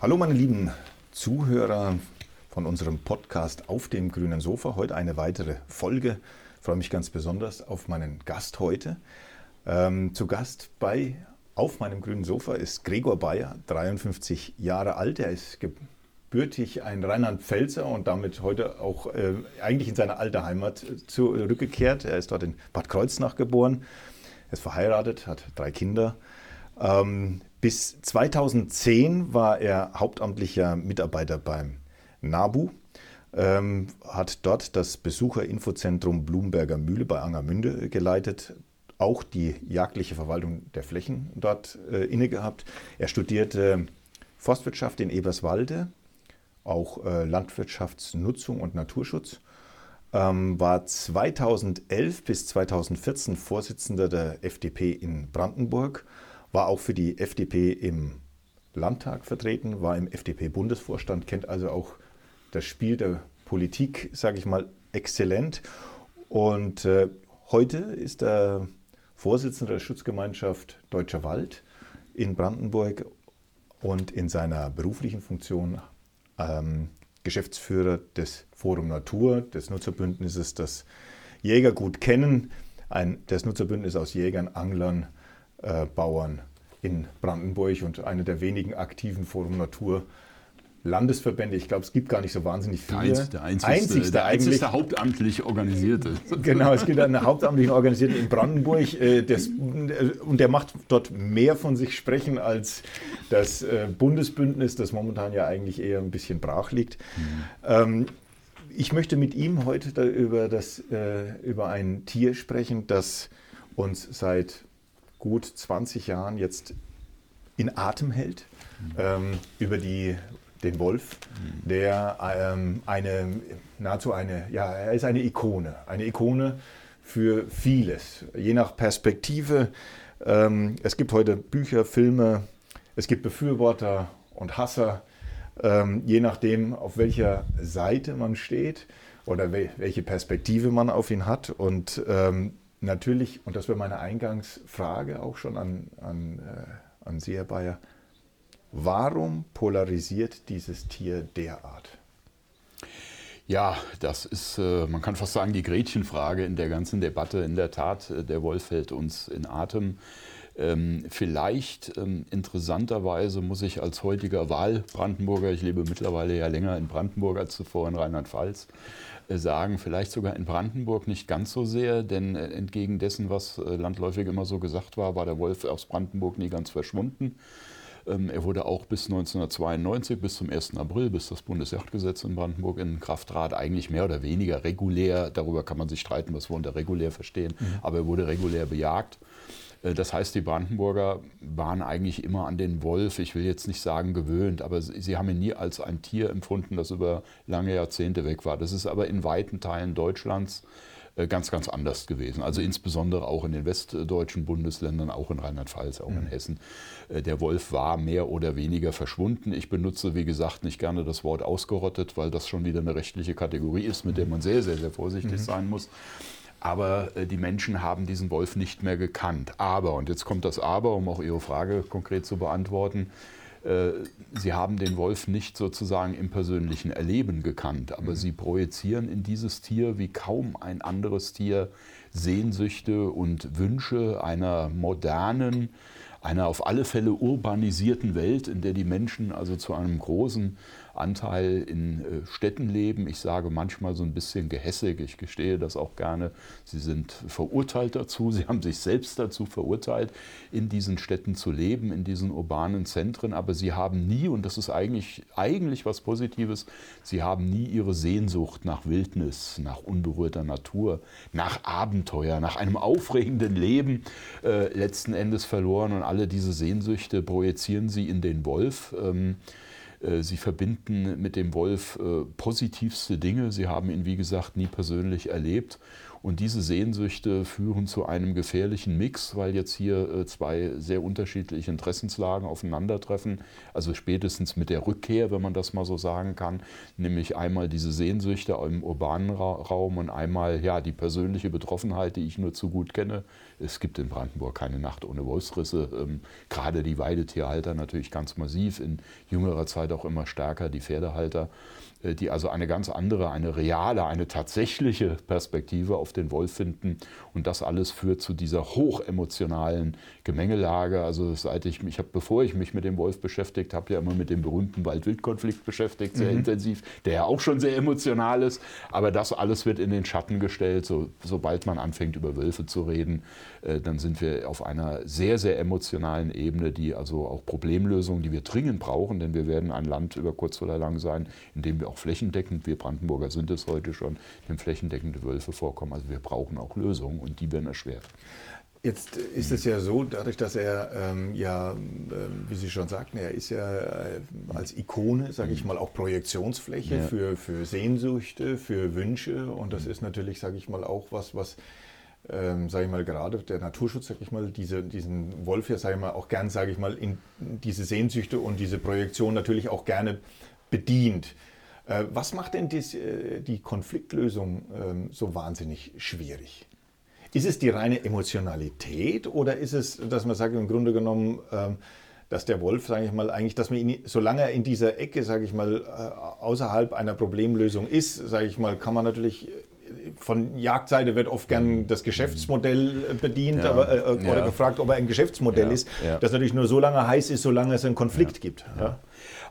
Hallo meine lieben Zuhörer von unserem Podcast auf dem grünen Sofa. Heute eine weitere Folge. Ich freue mich ganz besonders auf meinen Gast heute. Ähm, zu Gast bei Auf meinem grünen Sofa ist Gregor Bayer, 53 Jahre alt. Er ist gebürtig ein Rheinland-Pfälzer und damit heute auch äh, eigentlich in seine alte Heimat zurückgekehrt. Er ist dort in Bad Kreuznach geboren. Er ist verheiratet, hat drei Kinder. Ähm, bis 2010 war er hauptamtlicher Mitarbeiter beim NABU, ähm, hat dort das Besucherinfozentrum Blumberger Mühle bei Angermünde geleitet, auch die jagdliche Verwaltung der Flächen dort äh, inne gehabt. Er studierte Forstwirtschaft in Eberswalde, auch äh, Landwirtschaftsnutzung und Naturschutz, ähm, war 2011 bis 2014 Vorsitzender der FDP in Brandenburg war auch für die FDP im Landtag vertreten, war im FDP-Bundesvorstand, kennt also auch das Spiel der Politik, sage ich mal, exzellent. Und äh, heute ist er Vorsitzender der Schutzgemeinschaft Deutscher Wald in Brandenburg und in seiner beruflichen Funktion ähm, Geschäftsführer des Forum Natur, des Nutzerbündnisses, das Jäger gut kennen. Ein, das Nutzerbündnis aus Jägern, Anglern, äh, Bauern in Brandenburg und eine der wenigen aktiven Forum Natur Landesverbände. Ich glaube, es gibt gar nicht so wahnsinnig viele. Der, einzigste, der einzigste, einzigste, der einzigste hauptamtlich organisierte. Genau, es gibt einen hauptamtlichen Organisierten in Brandenburg. Äh, das, äh, und der macht dort mehr von sich sprechen als das äh, Bundesbündnis, das momentan ja eigentlich eher ein bisschen brach liegt. Mhm. Ähm, ich möchte mit ihm heute über, das, über ein Tier sprechen, das uns seit gut 20 Jahren jetzt in Atem hält, mhm. ähm, über die, den Wolf, mhm. der ähm, eine, nahezu eine, ja, er ist eine Ikone, eine Ikone für vieles, je nach Perspektive. Ähm, es gibt heute Bücher, Filme, es gibt Befürworter und Hasser, ähm, je nachdem, auf welcher Seite man steht oder welche Perspektive man auf ihn hat. Und ähm, natürlich, und das wäre meine Eingangsfrage auch schon an, an, äh, an Sie, Herr Bayer, warum polarisiert dieses Tier derart? Ja, das ist, äh, man kann fast sagen, die Gretchenfrage in der ganzen Debatte. In der Tat, äh, der Wolf hält uns in Atem. Ähm, vielleicht ähm, interessanterweise muss ich als heutiger Wahlbrandenburger, ich lebe mittlerweile ja länger in Brandenburg als zuvor in Rheinland-Pfalz, sagen, vielleicht sogar in Brandenburg nicht ganz so sehr, denn äh, entgegen dessen, was äh, landläufig immer so gesagt war, war der Wolf aus Brandenburg nie ganz verschwunden. Ähm, er wurde auch bis 1992, bis zum 1. April, bis das Bundesjagdgesetz in Brandenburg in Kraft trat, eigentlich mehr oder weniger regulär, darüber kann man sich streiten, was wir unter regulär verstehen, mhm. aber er wurde regulär bejagt. Äh, das heißt, die Brandenburger waren eigentlich immer an den Wolf, ich will jetzt nicht sagen gewöhnt, aber sie haben ihn nie als ein Tier empfunden, das über lange Jahrzehnte weg war. Das ist aber in weiten Teilen Deutschlands äh, ganz, ganz anders gewesen. Also insbesondere auch in den westdeutschen Bundesländern, auch in Rheinland-Pfalz, auch in mhm. Hessen. Äh, der Wolf war mehr oder weniger verschwunden. Ich benutze, wie gesagt, nicht gerne das Wort ausgerottet, weil das schon wieder eine rechtliche Kategorie ist, mit der man sehr, sehr, sehr vorsichtig mhm. sein muss. Aber äh, die Menschen haben diesen Wolf nicht mehr gekannt. Aber, und jetzt kommt das Aber, um auch Ihre Frage konkret zu beantworten, äh, sie haben den Wolf nicht sozusagen im persönlichen Erleben gekannt, aber mhm. sie projizieren in dieses Tier wie kaum ein anderes Tier Sehnsüchte und Wünsche einer modernen, einer auf alle Fälle urbanisierten Welt, in der die Menschen also zu einem großen Anteil in äh, Städten leben. Ich sage manchmal so ein bisschen gehässig, ich gestehe das auch gerne. Sie sind verurteilt dazu, sie haben sich selbst dazu verurteilt, in diesen Städten zu leben, in diesen urbanen Zentren, aber sie haben nie, und das ist eigentlich, eigentlich was Positives, sie haben nie ihre Sehnsucht nach Wildnis, nach unberührter Natur, nach Abenteuer, nach einem aufregenden Leben äh, letzten Endes verloren und alle diese Sehnsüchte projizieren sie in den Wolf. Ähm, äh, sie verbinden mit dem Wolf äh, positivste Dinge. Sie haben ihn, wie gesagt, nie persönlich erlebt. Und diese Sehnsüchte führen zu einem gefährlichen Mix, weil jetzt hier äh, zwei sehr unterschiedliche Interessenslagen aufeinandertreffen. Also spätestens mit der Rückkehr, wenn man das mal so sagen kann, nämlich einmal diese Sehnsüchte im urbanen Raum und einmal ja die persönliche Betroffenheit, die ich nur zu gut kenne. Es gibt in Brandenburg keine Nacht ohne Wolfsrisse. Ähm, gerade die Weidetierhalter natürlich ganz massiv, in jüngerer Zeit auch immer stärker die Pferdehalter. Äh, die also eine ganz andere, eine reale, eine tatsächliche Perspektive auf den Wolf finden. Und das alles führt zu dieser hochemotionalen Gemengelage. Also seit ich mich, hab, bevor ich mich mit dem Wolf beschäftigt habe, ja immer mit dem berühmten Wald-Wild-Konflikt beschäftigt, sehr mhm. intensiv, der ja auch schon sehr emotional ist. Aber das alles wird in den Schatten gestellt. So, sobald man anfängt, über Wölfe zu reden, dann sind wir auf einer sehr, sehr emotionalen Ebene, die also auch Problemlösungen, die wir dringend brauchen, denn wir werden ein Land über kurz oder lang sein, in dem wir auch flächendeckend, wir Brandenburger sind es heute schon, dem flächendeckende Wölfe vorkommen. Also wir brauchen auch Lösungen und die werden erschwert. Jetzt ist es ja so, dadurch, dass er ähm, ja, äh, wie Sie schon sagten, er ist ja äh, als Ikone, sage ich mal, auch Projektionsfläche ja. für, für Sehnsüchte, für Wünsche. Und das ist natürlich, sage ich mal, auch was, was, ähm, sage ich mal, gerade der Naturschutz, sage ich mal, diese, diesen Wolf ja, sage ich mal, auch gern, sage ich mal, in diese Sehnsüchte und diese Projektion natürlich auch gerne bedient. Äh, was macht denn die, äh, die Konfliktlösung ähm, so wahnsinnig schwierig? Ist es die reine Emotionalität oder ist es, dass man sagt, im Grunde genommen, ähm, dass der Wolf, sage ich mal, eigentlich, dass man ihn, solange er in dieser Ecke, sage ich mal, äh, außerhalb einer Problemlösung ist, sage ich mal, kann man natürlich von Jagdseite wird oft gern das Geschäftsmodell bedient ja, aber, äh, oder ja. gefragt, ob er ein Geschäftsmodell ja, ist, das natürlich nur so lange heiß ist, solange es einen Konflikt gibt.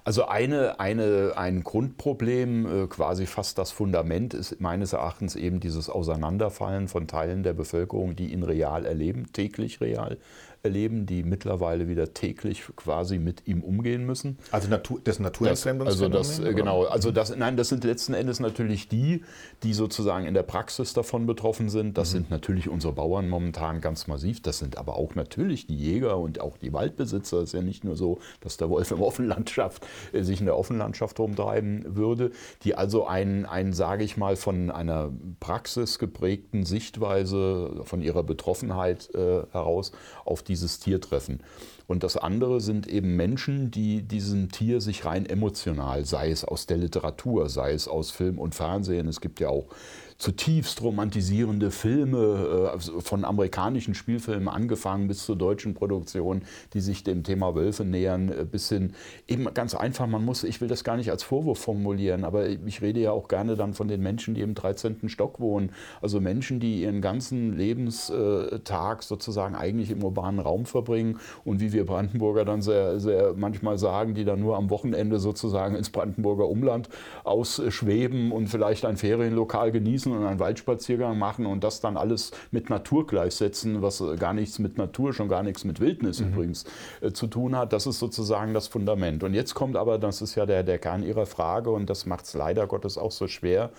Also eine, eine, ein Grundproblem, äh, quasi fast das Fundament, ist meines Erachtens eben dieses Auseinanderfallen von Teilen der Bevölkerung, die ihn real erleben, täglich real erleben, die mittlerweile wieder täglich quasi mit ihm umgehen müssen. Also Natur, das Naturentfremdungsphänomen? Also das, genau, also das, nein, das sind letzten Endes natürlich die, die sozusagen in der Praxis davon betroffen sind. Das mhm. sind natürlich unsere Bauern momentan ganz massiv. Das sind aber auch natürlich die Jäger und auch die Waldbesitzer. Es ist ja nicht nur so, dass der Wolf im Offenlandschaft äh, sich in der Offenlandschaft rumtreiben würde, die also ein, ein sage ich mal, von einer Praxis geprägten Sichtweise, von ihrer Betroffenheit äh, heraus auf dieses Tier treffen. Und das andere sind eben Menschen, die diesem Tier sich rein emotional, sei es aus der Literatur, sei es aus Film und Fernsehen, es gibt ja auch zutiefst romantisierende Filme, äh, von amerikanischen Spielfilmen angefangen bis zur deutschen Produktion, die sich dem Thema Wölfe nähern, äh, bis hin eben ganz einfach, man muss, ich will das gar nicht als Vorwurf formulieren, aber ich rede ja auch gerne dann von den Menschen, die im 13. Stock wohnen, also Menschen, die ihren ganzen Lebenstag sozusagen eigentlich im urbanen Raum verbringen und wie wir Brandenburger dann sehr, sehr manchmal sagen, die dann nur am Wochenende sozusagen ins Brandenburger Umland ausschweben und vielleicht ein Ferienlokal genießen sitzen und einen Waldspaziergang machen und das dann alles mit Natur gleichsetzen, was gar nichts mit Natur, schon gar nichts mit Wildnis mhm. übrigens äh, zu tun hat. Das ist sozusagen das Fundament. Und jetzt kommt aber, das ist ja der, der Kern Ihrer Frage und das macht es leider Gottes auch so schwer.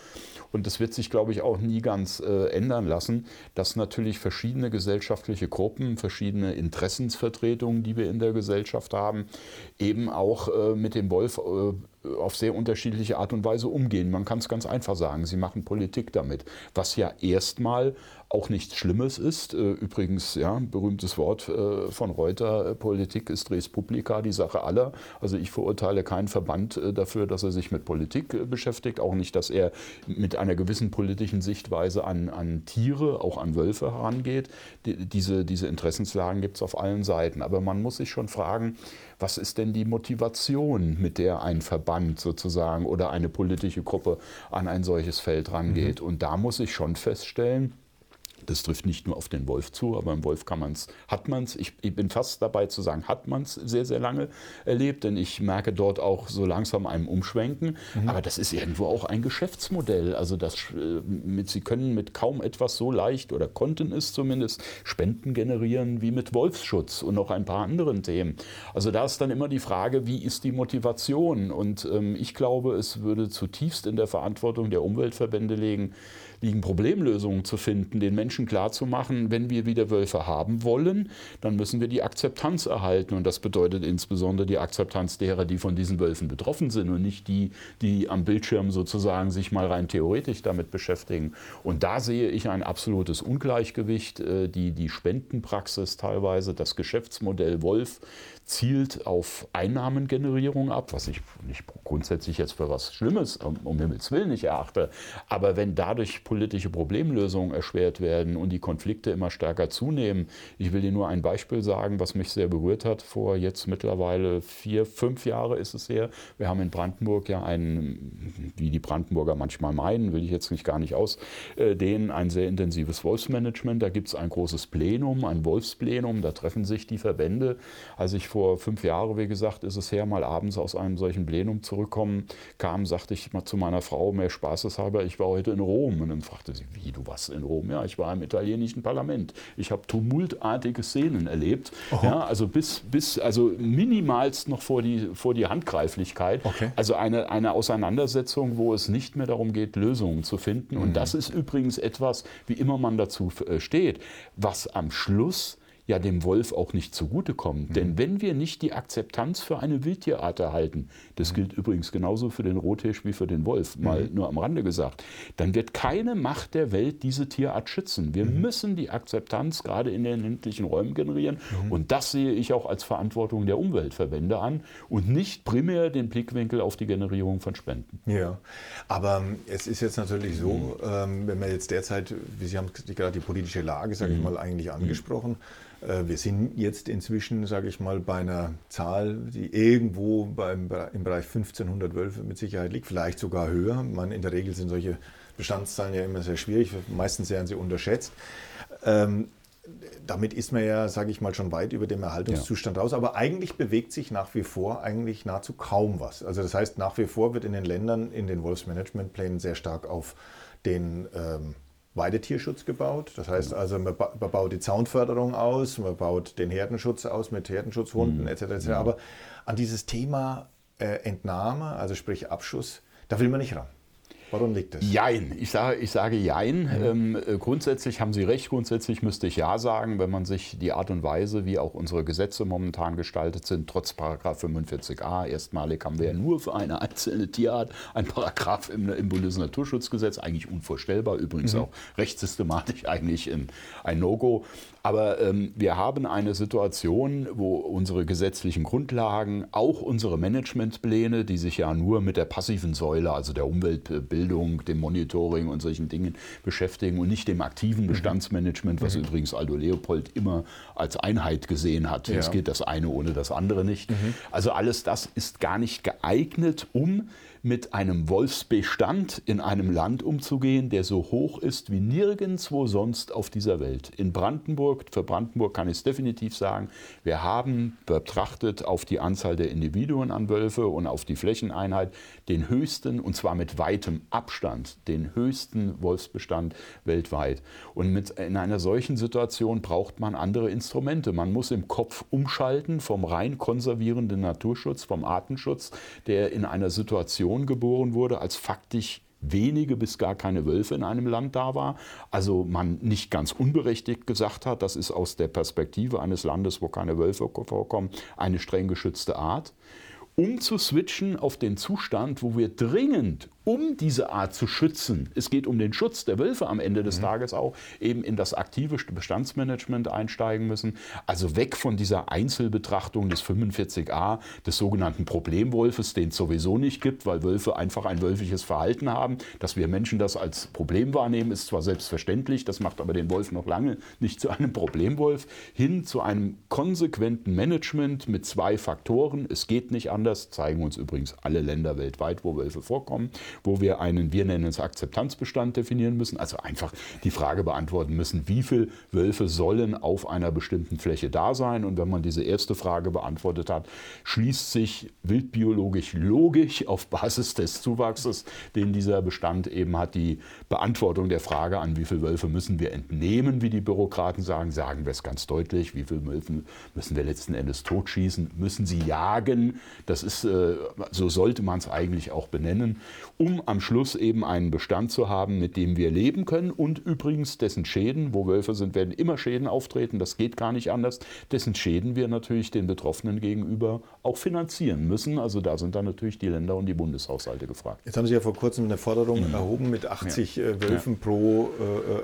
Und das wird sich, glaube ich, auch nie ganz äh, ändern lassen, dass natürlich verschiedene gesellschaftliche Gruppen, verschiedene Interessensvertretungen, die wir in der Gesellschaft haben, eben auch äh, mit dem Wolf äh, auf sehr unterschiedliche Art und Weise umgehen. Man kann es ganz einfach sagen, sie machen Politik damit, was ja erstmal auch nichts Schlimmes ist. Äh, übrigens, ja, berühmtes Wort äh, von Reuter, äh, Politik ist res publica, die Sache aller. Also ich verurteile keinen Verband dafür, dass er sich mit Politik beschäftigt, auch nicht, dass er mit einer gewissen politischen Sichtweise an, an Tiere, auch an Wölfe herangeht. Die, diese, diese Interessenslagen gibt es auf allen Seiten. Aber man muss sich schon fragen, was ist denn die Motivation, mit der ein Verband sozusagen oder eine politische Gruppe an ein solches Feld rangeht. Mhm. Und da muss ich schon feststellen, das trifft nicht nur auf den Wolf zu, aber im Wolf kann man's, hat man es, ich, ich, bin fast dabei zu sagen, hat man es sehr, sehr lange erlebt, denn ich merke dort auch so langsam einem Umschwenken. Mhm. Aber das ist irgendwo auch ein Geschäftsmodell. Also das, äh, mit, Sie können mit kaum etwas so leicht oder konnten es zumindest Spenden generieren wie mit Wolfsschutz und noch ein paar anderen Themen. Also da ist dann immer die Frage, wie ist die Motivation? Und ähm, ich glaube, es würde zutiefst in der Verantwortung der Umweltverbände liegen, liegen Problemlösungen zu finden, den Menschen klarzumachen, wenn wir wieder Wölfe haben wollen, dann müssen wir die Akzeptanz erhalten. Und das bedeutet insbesondere die Akzeptanz derer, die von diesen Wölfen betroffen sind und nicht die, die am Bildschirm sozusagen sich mal rein theoretisch damit beschäftigen. Und da sehe ich ein absolutes Ungleichgewicht. Äh, die, die Spendenpraxis teilweise, das Geschäftsmodell Wolf zielt auf Einnahmengenerierung ab, was ich nicht grundsätzlich jetzt für was Schlimmes, um Himmels Willen nicht erachte. Aber wenn dadurch politische Problemlösungen erschwert werden und die Konflikte immer stärker zunehmen, ich will dir nur ein Beispiel sagen, was mich sehr berührt hat. Vor jetzt mittlerweile vier, fünf Jahre ist es her. Wir haben in Brandenburg ja einen, wie die Brandenburger manchmal meinen, will ich jetzt nicht gar nicht ausdehnen, ein sehr intensives Wolfsmanagement. Da gibt es ein großes Plenum, ein Wolfsplenum, da treffen sich die Verbände. Als ich vor fünf Jahren, wie gesagt, ist es her, mal abends aus einem solchen Plenum zurückkommen kam, sagte ich mal zu meiner Frau, mehr spaßeshalber, ich war heute in Rom. Und dann fragte sie, wie, du warst in Rom? Ja, ich war im italienischen Parlament. Ich habe tumultartige Szenen erlebt. Ja, also bis, bis, also minimalst noch vor die, vor die Handgreiflichkeit. Okay. Also eine, eine Auseinandersetzung, wo es nicht mehr darum geht, Lösungen zu finden. Und mhm. das ist übrigens etwas, wie immer man dazu äh, steht, was am Schluss ja dem Wolf auch nicht zugutekommen. Mhm. Denn wenn wir nicht die Akzeptanz für eine Wildtierart erhalten, das mhm. gilt übrigens genauso für den Rothirsch wie für den Wolf, mal mhm. nur am Rande gesagt, dann wird keine Macht der Welt diese Tierart schützen. Wir mhm. müssen die Akzeptanz gerade in den ländlichen Räumen generieren mhm. und das sehe ich auch als Verantwortung der Umweltverbände an und nicht primär den Blickwinkel auf die Generierung von Spenden. Ja, aber es ist jetzt natürlich so, mhm. ähm, wenn wir jetzt derzeit, wie Sie haben gerade die politische Lage, sage ich mal, eigentlich angesprochen, wir sind jetzt inzwischen, sage ich mal, bei einer Zahl, die irgendwo beim, im Bereich 1500 Wölfe mit Sicherheit liegt, vielleicht sogar höher. Man, in der Regel sind solche Bestandszahlen ja immer sehr schwierig, meistens werden sie unterschätzt. Ähm, damit ist man ja, sage ich mal, schon weit über dem Erhaltungszustand ja. raus. Aber eigentlich bewegt sich nach wie vor eigentlich nahezu kaum was. Also das heißt, nach wie vor wird in den Ländern, in den Wolfsmanagementplänen sehr stark auf den ähm, Weidetierschutz gebaut. Das heißt also, man, baut die Zaunförderung aus, man baut den Herdenschutz aus mit Herdenschutzhunden mhm. etc. etc. Aber an dieses Thema äh, Entnahme, also sprich Abschuss, da will man nicht ran. Warum liegt das? Jein. Ich sage, ich sage Jein. Mhm. Ähm, äh, grundsätzlich haben Sie recht. Grundsätzlich müsste ich Ja sagen, wenn man sich die Art und Weise, wie auch unsere Gesetze momentan gestaltet sind, trotz Paragraph 45a, erstmalig haben wir ja nur für eine einzelne Tierart ein Paragraph im, im Bundesnaturschutzgesetz, eigentlich unvorstellbar, übrigens mhm. auch rechtssystematisch eigentlich ein No-Go. Aber ähm, wir haben eine Situation, wo unsere gesetzlichen Grundlagen, auch unsere Managementpläne, die sich ja nur mit der passiven Säule, also der Umweltbildung, dem Monitoring und solchen Dingen beschäftigen und nicht dem aktiven mhm. Bestandsmanagement, was mhm. übrigens Aldo Leopold immer als Einheit gesehen hat. Ja. Es geht das eine ohne das andere nicht. Mhm. Also alles das ist gar nicht geeignet, um mit einem Wolfsbestand in einem Land umzugehen, der so hoch ist wie nirgendwo sonst auf dieser Welt. In Brandenburg, für Brandenburg kann ich es definitiv sagen, wir haben betrachtet auf die Anzahl der Individuen an Wölfe und auf die Flächeneinheit den höchsten, und zwar mit weitem Abstand, den höchsten Wolfsbestand weltweit. Und mit, in einer solchen Situation braucht man andere Instrumente. Man muss im Kopf umschalten vom rein konservierenden Naturschutz, vom Artenschutz, der in einer Situation geboren wurde, als faktisch wenige bis gar keine Wölfe in einem Land da war. Also man nicht ganz unberechtigt gesagt hat, das ist aus der Perspektive eines Landes, wo keine Wölfe vorkommen, eine streng geschützte Art um zu switchen auf den Zustand, wo wir dringend um diese Art zu schützen, es geht um den Schutz der Wölfe am Ende des mhm. Tages auch, eben in das aktive Bestandsmanagement einsteigen müssen. Also weg von dieser Einzelbetrachtung des 45a, des sogenannten Problemwolfes, den es sowieso nicht gibt, weil Wölfe einfach ein wölfliches Verhalten haben. Dass wir Menschen das als Problem wahrnehmen, ist zwar selbstverständlich, das macht aber den Wolf noch lange nicht zu einem Problemwolf, hin zu einem konsequenten Management mit zwei Faktoren. Es geht nicht anders, zeigen uns übrigens alle Länder weltweit, wo Wölfe vorkommen wo wir einen, wir nennen es Akzeptanzbestand definieren müssen, also einfach die Frage beantworten müssen, wie viele Wölfe sollen auf einer bestimmten Fläche da sein. Und wenn man diese erste Frage beantwortet hat, schließt sich wildbiologisch logisch auf Basis des Zuwachses, den dieser Bestand eben hat, die Beantwortung der Frage an, wie viele Wölfe müssen wir entnehmen, wie die Bürokraten sagen, sagen wir es ganz deutlich, wie viele Wölfe müssen wir letzten Endes totschießen, müssen sie jagen. Das ist, äh, so sollte man es eigentlich auch benennen. Um am Schluss eben einen Bestand zu haben, mit dem wir leben können und übrigens dessen Schäden, wo Wölfe sind, werden immer Schäden auftreten, das geht gar nicht anders, dessen Schäden wir natürlich den Betroffenen gegenüber auch finanzieren müssen. Also da sind dann natürlich die Länder und die Bundeshaushalte gefragt. Jetzt haben Sie ja vor kurzem eine Forderung mhm. erhoben mit 80 ja. Äh, Wölfen ja. pro,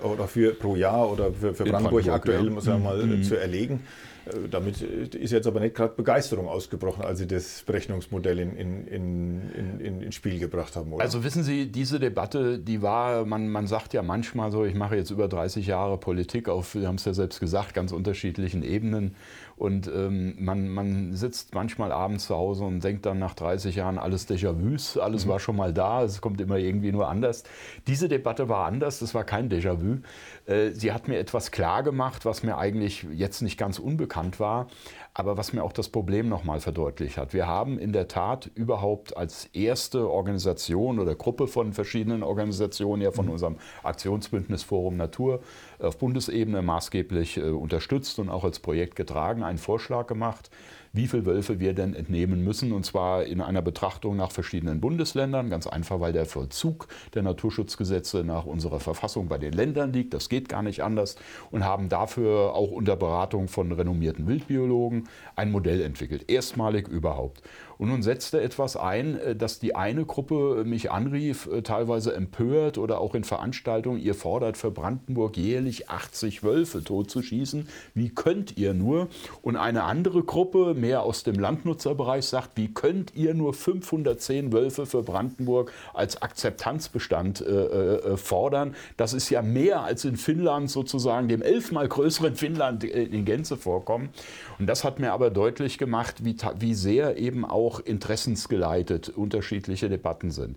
äh, oder für, pro Jahr oder für, für Brandenburg, Brandenburg, aktuell, ja. muss man mal mhm. zu erlegen. Äh, damit ist jetzt aber nicht gerade Begeisterung ausgebrochen, als Sie das Berechnungsmodell in, in, in, in, ins Spiel gebracht haben. Oder? Also wissen Sie, diese Debatte, die war, man, man sagt ja manchmal so, ich mache jetzt über 30 Jahre Politik auf, Sie haben es ja selbst gesagt, ganz unterschiedlichen Ebenen. Und ähm, man, man sitzt manchmal abends zu Hause und denkt dann nach 30 Jahren, alles Déjà-vus, alles mhm. war schon mal da, es kommt immer irgendwie nur anders. Diese Debatte war anders, das war kein Déjà-vu. Äh, sie hat mir etwas klar gemacht, was mir eigentlich jetzt nicht ganz unbekannt war aber was mir auch das Problem nochmal verdeutlicht hat. Wir haben in der Tat überhaupt als erste Organisation oder Gruppe von verschiedenen Organisationen, ja von mhm. unserem Aktionsbündnis Forum Natur, auf Bundesebene maßgeblich äh, unterstützt und auch als Projekt getragen, einen Vorschlag gemacht, wie viele Wölfe wir denn entnehmen müssen. Und zwar in einer Betrachtung nach verschiedenen Bundesländern. Ganz einfach, weil der Vollzug der Naturschutzgesetze nach unserer Verfassung bei den Ländern liegt. Das geht gar nicht anders. Und haben dafür auch unter Beratung von renommierten Wildbiologen ein Modell entwickelt. Erstmalig überhaupt. Und nun setzte etwas ein, äh, dass die eine Gruppe mich anrief, äh, teilweise empört oder auch in Veranstaltungen, ihr fordert für Brandenburg jährlich 80 Wölfe totzuschießen. Wie könnt ihr nur? Und eine andere Gruppe, mehr aus dem Landnutzerbereich, sagt, wie könnt ihr nur 510 Wölfe für Brandenburg als Akzeptanzbestand äh, äh, fordern? Das ist ja mehr als in Finnland sozusagen, dem elfmal größeren Finnland in Gänze vorkommen. Und das hat mir aber deutlich gemacht, wie, wie sehr eben auch interessensgeleitet unterschiedliche Debatten sind.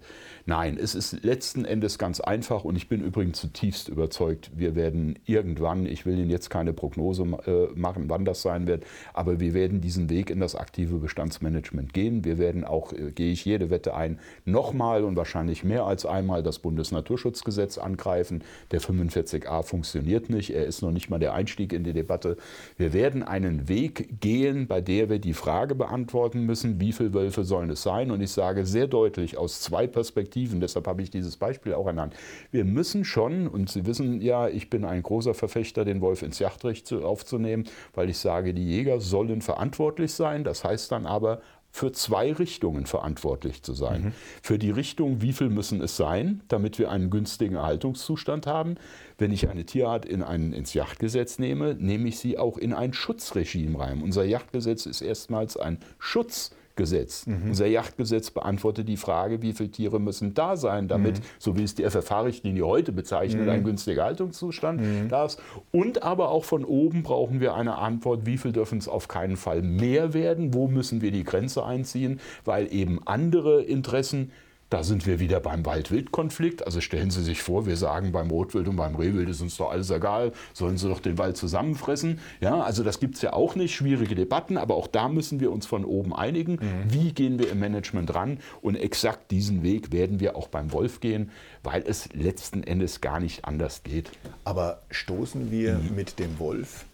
Nein, es ist letzten Endes ganz einfach und ich bin übrigens zutiefst überzeugt, wir werden irgendwann, ich will Ihnen jetzt keine Prognose äh, machen, wann das sein wird, aber wir werden diesen Weg in das aktive Bestandsmanagement gehen. Wir werden auch, äh, gehe ich jede Wette ein, nochmal und wahrscheinlich mehr als einmal das Bundesnaturschutzgesetz angreifen. Der 45a funktioniert nicht, er ist noch nicht mal der Einstieg in die Debatte. Wir werden einen Weg gehen, bei der wir die Frage beantworten müssen, wie viele Wölfe sollen es sein? Und ich sage sehr deutlich aus zwei Perspektiven, Perspektiven. Deshalb habe ich dieses Beispiel auch ernannt. Wir müssen schon, und Sie wissen ja, ich bin ein großer Verfechter, den Wolf ins Jagdrecht aufzunehmen, weil ich sage, die Jäger sollen verantwortlich sein. Das heißt dann aber, für zwei Richtungen verantwortlich zu sein. Mhm. Für die Richtung, wie viel müssen es sein, damit wir einen günstigen Erhaltungszustand haben. Wenn ich eine Tierart in ein, ins Jagdgesetz nehme, nehme ich sie auch in ein Schutzregime rein. Unser Jagdgesetz ist erstmals ein Schutz Gesetz. Mhm. Unser Yachtgesetz beantwortet die Frage, wie viele Tiere müssen da sein, damit, mhm. so wie es die FFH-Richtlinie heute bezeichnet, mhm. ein günstiger Haltungszustand mhm. da ist. Und aber auch von oben brauchen wir eine Antwort, wie viel dürfen es auf keinen Fall mehr werden, wo müssen wir die Grenze einziehen, weil eben andere Interessen da sind wir wieder beim Wald-Wild-Konflikt. Also stellen Sie sich vor, wir sagen beim Rotwild und beim Rehwild ist uns doch alles egal, sollen sie doch den Wald zusammenfressen. Ja, also das gibt es ja auch nicht, schwierige Debatten, aber auch da müssen wir uns von oben einigen. Mhm. Wie gehen wir im Management ran? Und exakt diesen Weg werden wir auch beim Wolf gehen, weil es letzten Endes gar nicht anders geht. Aber stoßen wir mhm. mit dem Wolf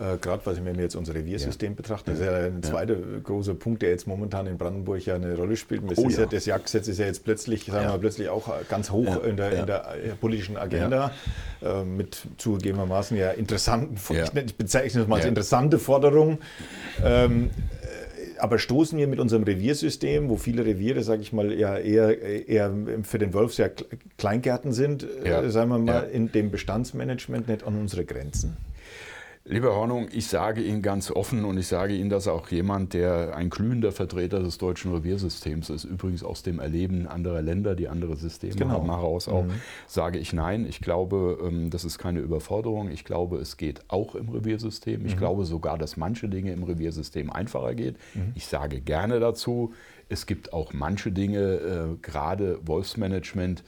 äh, Gerade wenn wir jetzt unser Reviersystem ja. betrachten, das ist ja ein zweiter ja. großer Punkt, der jetzt momentan in Brandenburg ja eine Rolle spielt. Das, oh, ja. das Jagdgesetz ist ja jetzt plötzlich, sagen wir plötzlich auch ganz hoch in, der, in, der, äh, politischen Agenda äh, mit zugegebenermaßen ja interessanten, ich bezeichne es mal als interessante Forderungen. Ähm, äh, aber stoßen wir mit unserem Reviersystem, wo viele Reviere, sage ich mal, eher, eher, eher für den Wolf sehr Kleingärten sind, ja. sagen wir mal, ja. in dem Bestandsmanagement nicht an unsere Grenzen? Lieber Hornung, ich sage Ihnen ganz offen und ich sage Ihnen das auch jemand, der ein glühender Vertreter des deutschen Reviersystems ist, übrigens aus dem Erleben anderer Länder, die andere Systeme genau. haben, heraus auch, mhm. sage ich nein. Ich glaube, ähm, das ist keine Überforderung. Ich glaube, es geht auch im Reviersystem. Ich mhm. glaube sogar, dass manche Dinge im Reviersystem einfacher geht. Mhm. Ich sage gerne dazu, es gibt auch manche Dinge, äh, gerade Wolfsmanagement,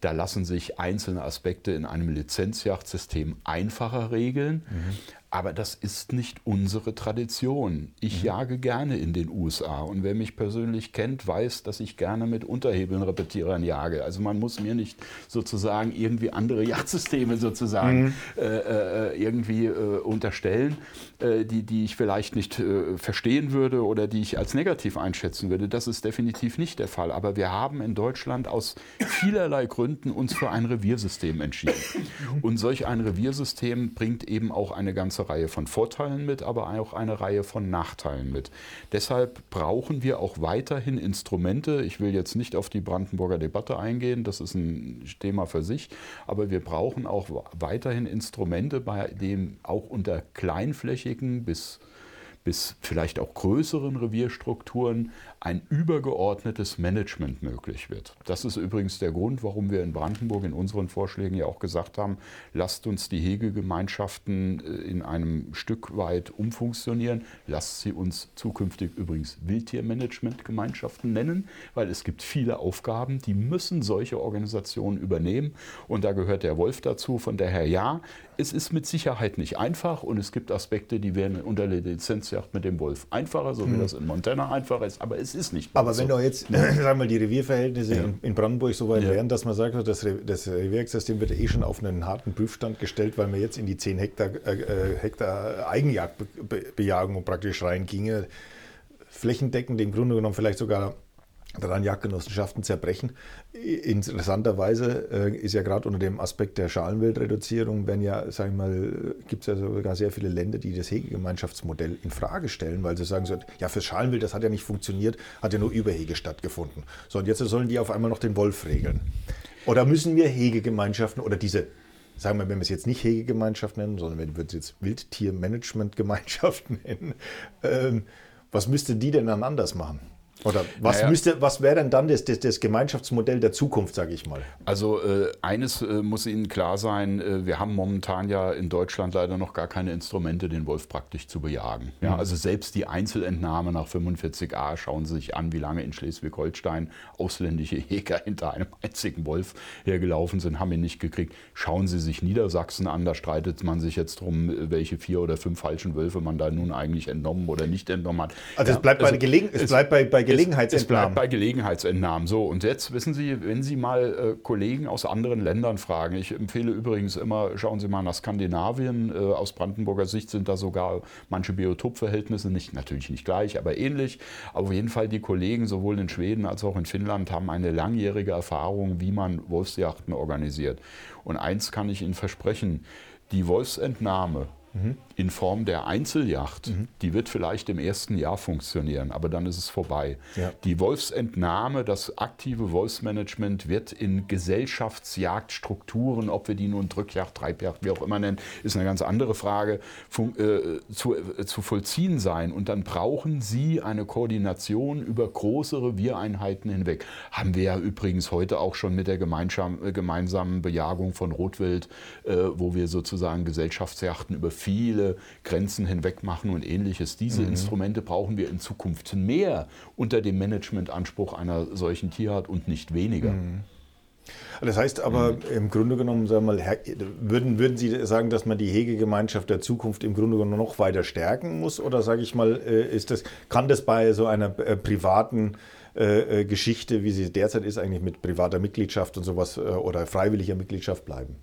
da lassen sich einzelne Aspekte in einem Lizenzjachtsystem einfacher regeln. Mhm. Aber das ist nicht unsere Tradition. Ich mhm. jage gerne in den USA und wer mich persönlich kennt, weiß, dass ich gerne mit Unterhebelnrepetierern jage. Also man muss mir nicht sozusagen irgendwie andere Jagdsysteme sozusagen mhm. äh, äh, irgendwie äh, unterstellen, äh, die, die ich vielleicht nicht äh, verstehen würde oder die ich als negativ einschätzen würde. Das ist definitiv nicht der Fall. Aber wir haben in Deutschland aus vielerlei Gründen uns für ein Reviersystem entschieden. Und solch ein Reviersystem bringt eben auch eine ganze Reihe von Vorteilen mit, aber auch eine Reihe von Nachteilen mit. Deshalb brauchen wir auch weiterhin Instrumente. Ich will jetzt nicht auf die Brandenburger Debatte eingehen, das ist ein Thema für sich, aber wir brauchen auch weiterhin Instrumente, bei denen auch unter kleinflächigen bis bis vielleicht auch größeren Revierstrukturen ein übergeordnetes Management möglich wird. Das ist übrigens der Grund, warum wir in Brandenburg in unseren Vorschlägen ja auch gesagt haben, lasst uns die Hegegemeinschaften äh, in einem Stück weit umfunktionieren, lasst sie uns zukünftig übrigens Wildtiermanagementgemeinschaften nennen, weil es gibt viele Aufgaben, die müssen solche Organisationen übernehmen und da gehört der Wolf dazu. Von daher ja, es ist mit Sicherheit nicht einfach und es gibt Aspekte, die werden unter der Lizenzjagd mit dem Wolf einfacher, so wie hm. das in Montana einfacher ist, aber es ist nicht. Aber wenn so. doch jetzt, sagen wir, die Revierverhältnisse ja. in, Brandenburg so weit ja. wären, dass man sagt, das, das Revierjagdsystem wird eh schon auf einen harten Prüfstand gestellt, weil man jetzt in die 10 Hektar, äh, äh Hektar Eigenjagdbejagung praktisch reinginge, flächendeckend im Grunde genommen vielleicht sogar daran Jagdgenossenschaften zerbrechen. Interessanterweise äh, ist ja gerade unter dem Aspekt der Schalenwildreduzierung, wenn ja, sag ich mal, gibt es ja sogar sehr viele Länder, die das Hegegemeinschaftsmodell in Frage stellen, weil sie sagen so, ja, fürs Schalenwild, das hat ja nicht funktioniert, hat ja nur Überhege stattgefunden. So, und jetzt sollen die auf einmal noch den Wolf regeln. Oder müssen wir Hegegemeinschaften oder diese sagen wir, wenn wir es jetzt nicht Hegegemeinschaft nennen, sondern wenn wir es jetzt Wildtiermanagementgemeinschaft nennen, ähm, was müsste die denn dann anders machen? Oder was, naja. müsste, was wäre denn dann das, das, das Gemeinschaftsmodell der Zukunft, sage ich mal? Also äh, eines äh, muss Ihnen klar sein, äh, wir haben momentan ja in Deutschland leider noch gar keine Instrumente, den Wolf praktisch zu bejagen. Ja, mhm. Also selbst die Einzelentnahme nach 45a, schauen Sie sich an, wie lange in Schleswig-Holstein ausländische Jäger hinter einem einzigen Wolf hergelaufen sind, haben ihn nicht gekriegt. Schauen Sie sich Niedersachsen an, da streitet man sich jetzt darum, welche vier oder fünf falschen Wölfe man da nun eigentlich entnommen oder nicht entnommen hat. Also ja, es bleibt bei, also, Gelegen es bleibt bei, bei Gelegenheitsentnahmen. Es, bleibt bei Gelegenheitsentnahmen. So, und jetzt wissen Sie, wenn Sie mal äh, Kollegen aus anderen Ländern fragen, ich empfehle übrigens immer, schauen Sie mal nach Skandinavien. Äh, aus Brandenburger Sicht sind da sogar manche Biotopverhältnisse nicht, natürlich nicht gleich, aber ähnlich. Aber auf jeden Fall die Kollegen sowohl in Schweden als auch in Finnland haben eine langjährige Erfahrung, wie man Wolfsjachten organisiert. Und eins kann ich Ihnen versprechen, die Wolfsentnahme mhm in Form der Einzeljacht, mhm. die wird vielleicht im ersten Jahr funktionieren, aber dann ist es vorbei. Ja. Die Wolfsentnahme, das aktive Wolfsmanagement wird in Gesellschaftsjagdstrukturen, ob wir die nun Drückjagd, Treibjagd, wie auch immer nennen, ist eine ganz andere Frage, äh, zu, äh, zu vollziehen sein. Und dann brauchen Sie eine Koordination über große Reviereinheiten hinweg. Haben wir ja übrigens heute auch schon mit der äh, gemeinsamen Bejagung von Rotwild, äh, wo wir sozusagen Gesellschaftsjachten über viele Grenzen hinweg machen und ähnliches. Diese mhm. Instrumente brauchen wir in Zukunft mehr unter dem Managementanspruch einer solchen Tierart und nicht weniger. Mhm. Das heißt aber mhm. im Grunde genommen, sagen wir mal, würden, würden Sie sagen, dass man die Hegegemeinschaft der Zukunft im Grunde genommen noch weiter stärken muss? Oder sage ich mal, äh, ist das, kann das bei so einer äh, privaten äh, Geschichte, wie sie derzeit ist, eigentlich mit privater Mitgliedschaft und sowas oder freiwilliger Mitgliedschaft bleiben?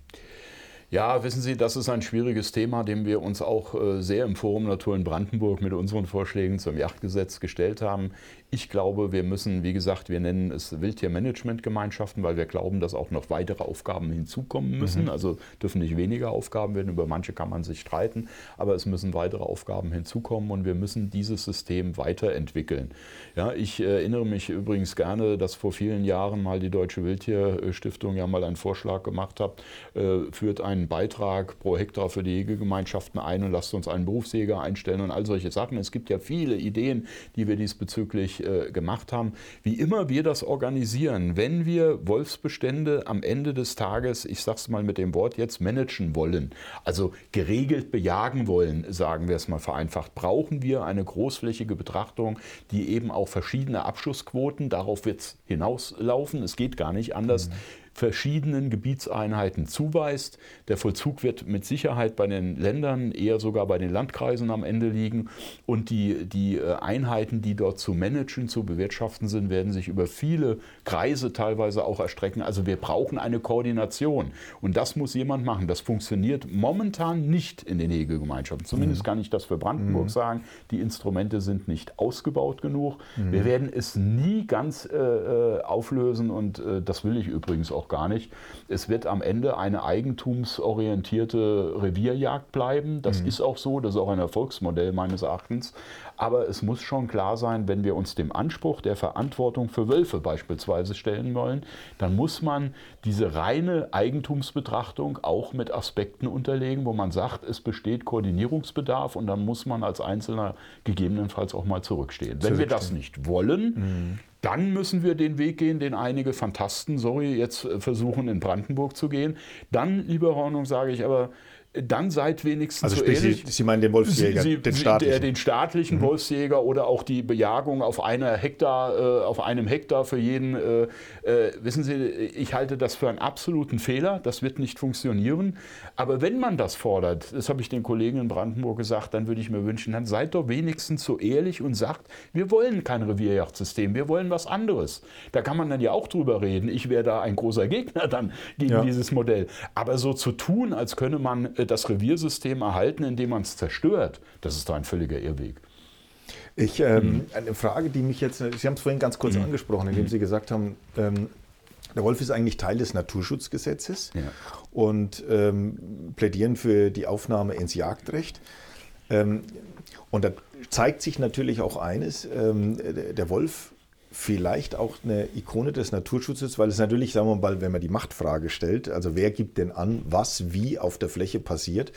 Ja, wissen Sie, das ist ein schwieriges Thema, dem wir uns auch äh, sehr im Forum Natur in Brandenburg mit unseren Vorschlägen zum Yachtgesetz gestellt haben. Ich glaube, wir müssen, wie gesagt, wir nennen es Wildtiermanagementgemeinschaften, weil wir glauben, dass auch noch weitere Aufgaben hinzukommen müssen. Mhm. Also dürfen nicht weniger Aufgaben werden, über manche kann man sich streiten, aber es müssen weitere Aufgaben hinzukommen und wir müssen dieses System weiterentwickeln. Ja, ich erinnere mich übrigens gerne, dass vor vielen Jahren mal die Deutsche Wildtierstiftung ja mal einen Vorschlag gemacht hat, äh, führt einen Beitrag pro Hektar für die Jägergemeinschaften ein und lasst uns einen Berufsjäger einstellen und all solche Sachen. Es gibt ja viele Ideen, die wir diesbezüglich äh, gemacht haben. Wie immer wir das organisieren, wenn wir Wolfsbestände am Ende des Tages, ich sage es mal mit dem Wort jetzt, managen wollen, also geregelt bejagen wollen, sagen wir es mal vereinfacht, brauchen wir eine großflächige Betrachtung, die eben auch verschiedene Abschussquoten, darauf wird es hinauslaufen, es geht gar nicht anders, mhm verschiedenen Gebietseinheiten zuweist. Der Vollzug wird mit Sicherheit bei den Ländern, eher sogar bei den Landkreisen am Ende liegen. Und die, die äh, Einheiten, die dort zu managen, zu bewirtschaften sind, werden sich über viele Kreise teilweise auch erstrecken. Also wir brauchen eine Koordination. Und das muss jemand machen. Das funktioniert momentan nicht in den Hegegemeinschaften. Zumindest mhm. kann ich das für Brandenburg mhm. sagen. Die Instrumente sind nicht ausgebaut genug. Mhm. Wir werden es nie ganz äh, äh auflösen und äh, das will ich übrigens auch gar nicht. Es wird am Ende eine eigentumsorientierte Revierjagd bleiben. Das mhm. ist auch so. Das ist auch ein Erfolgsmodell meines Erachtens. Aber es muss schon klar sein, wenn wir uns dem Anspruch der Verantwortung für Wölfe beispielsweise stellen wollen, dann muss man diese reine Eigentumsbetrachtung auch mit Aspekten unterlegen, wo man sagt, es besteht Koordinierungsbedarf und dann muss man als Einzelner gegebenenfalls auch mal zurückstehen. Wenn wir das nicht wollen, mhm. Dann müssen wir den Weg gehen, den einige Fantasten, sorry, jetzt versuchen in Brandenburg zu gehen. Dann, lieber Hornung, sage ich aber, dann seid wenigstens also so ehrlich. Sie, Sie meinen den Wolfsjäger, Sie, den staatlichen, der, den staatlichen mhm. Wolfsjäger oder auch die Bejagung auf einer Hektar, äh, auf einem Hektar für jeden. Äh, äh, wissen Sie, ich halte das für einen absoluten Fehler. Das wird nicht funktionieren. Aber wenn man das fordert, das habe ich den Kollegen in Brandenburg gesagt, dann würde ich mir wünschen, dann seid doch wenigstens so ehrlich und sagt, wir wollen kein Revierjachtsystem, wir wollen was anderes. Da kann man dann ja auch drüber reden. Ich wäre da ein großer Gegner dann gegen ja. dieses Modell. Aber so zu tun, als könne man äh, das Reviersystem erhalten, indem man es zerstört, das ist doch ein völliger Irrweg. Ich, ähm, mhm. Eine Frage, die mich jetzt, Sie haben es vorhin ganz kurz mhm. angesprochen, indem mhm. Sie gesagt haben, ähm, der Wolf ist eigentlich Teil des Naturschutzgesetzes ja. und ähm, plädieren für die Aufnahme ins Jagdrecht. Ähm, und da zeigt sich natürlich auch eines, ähm, der Wolf vielleicht auch eine Ikone des Naturschutzes, weil es natürlich, sagen wir mal, wenn man die Machtfrage stellt, also wer gibt denn an, was wie auf der Fläche passiert,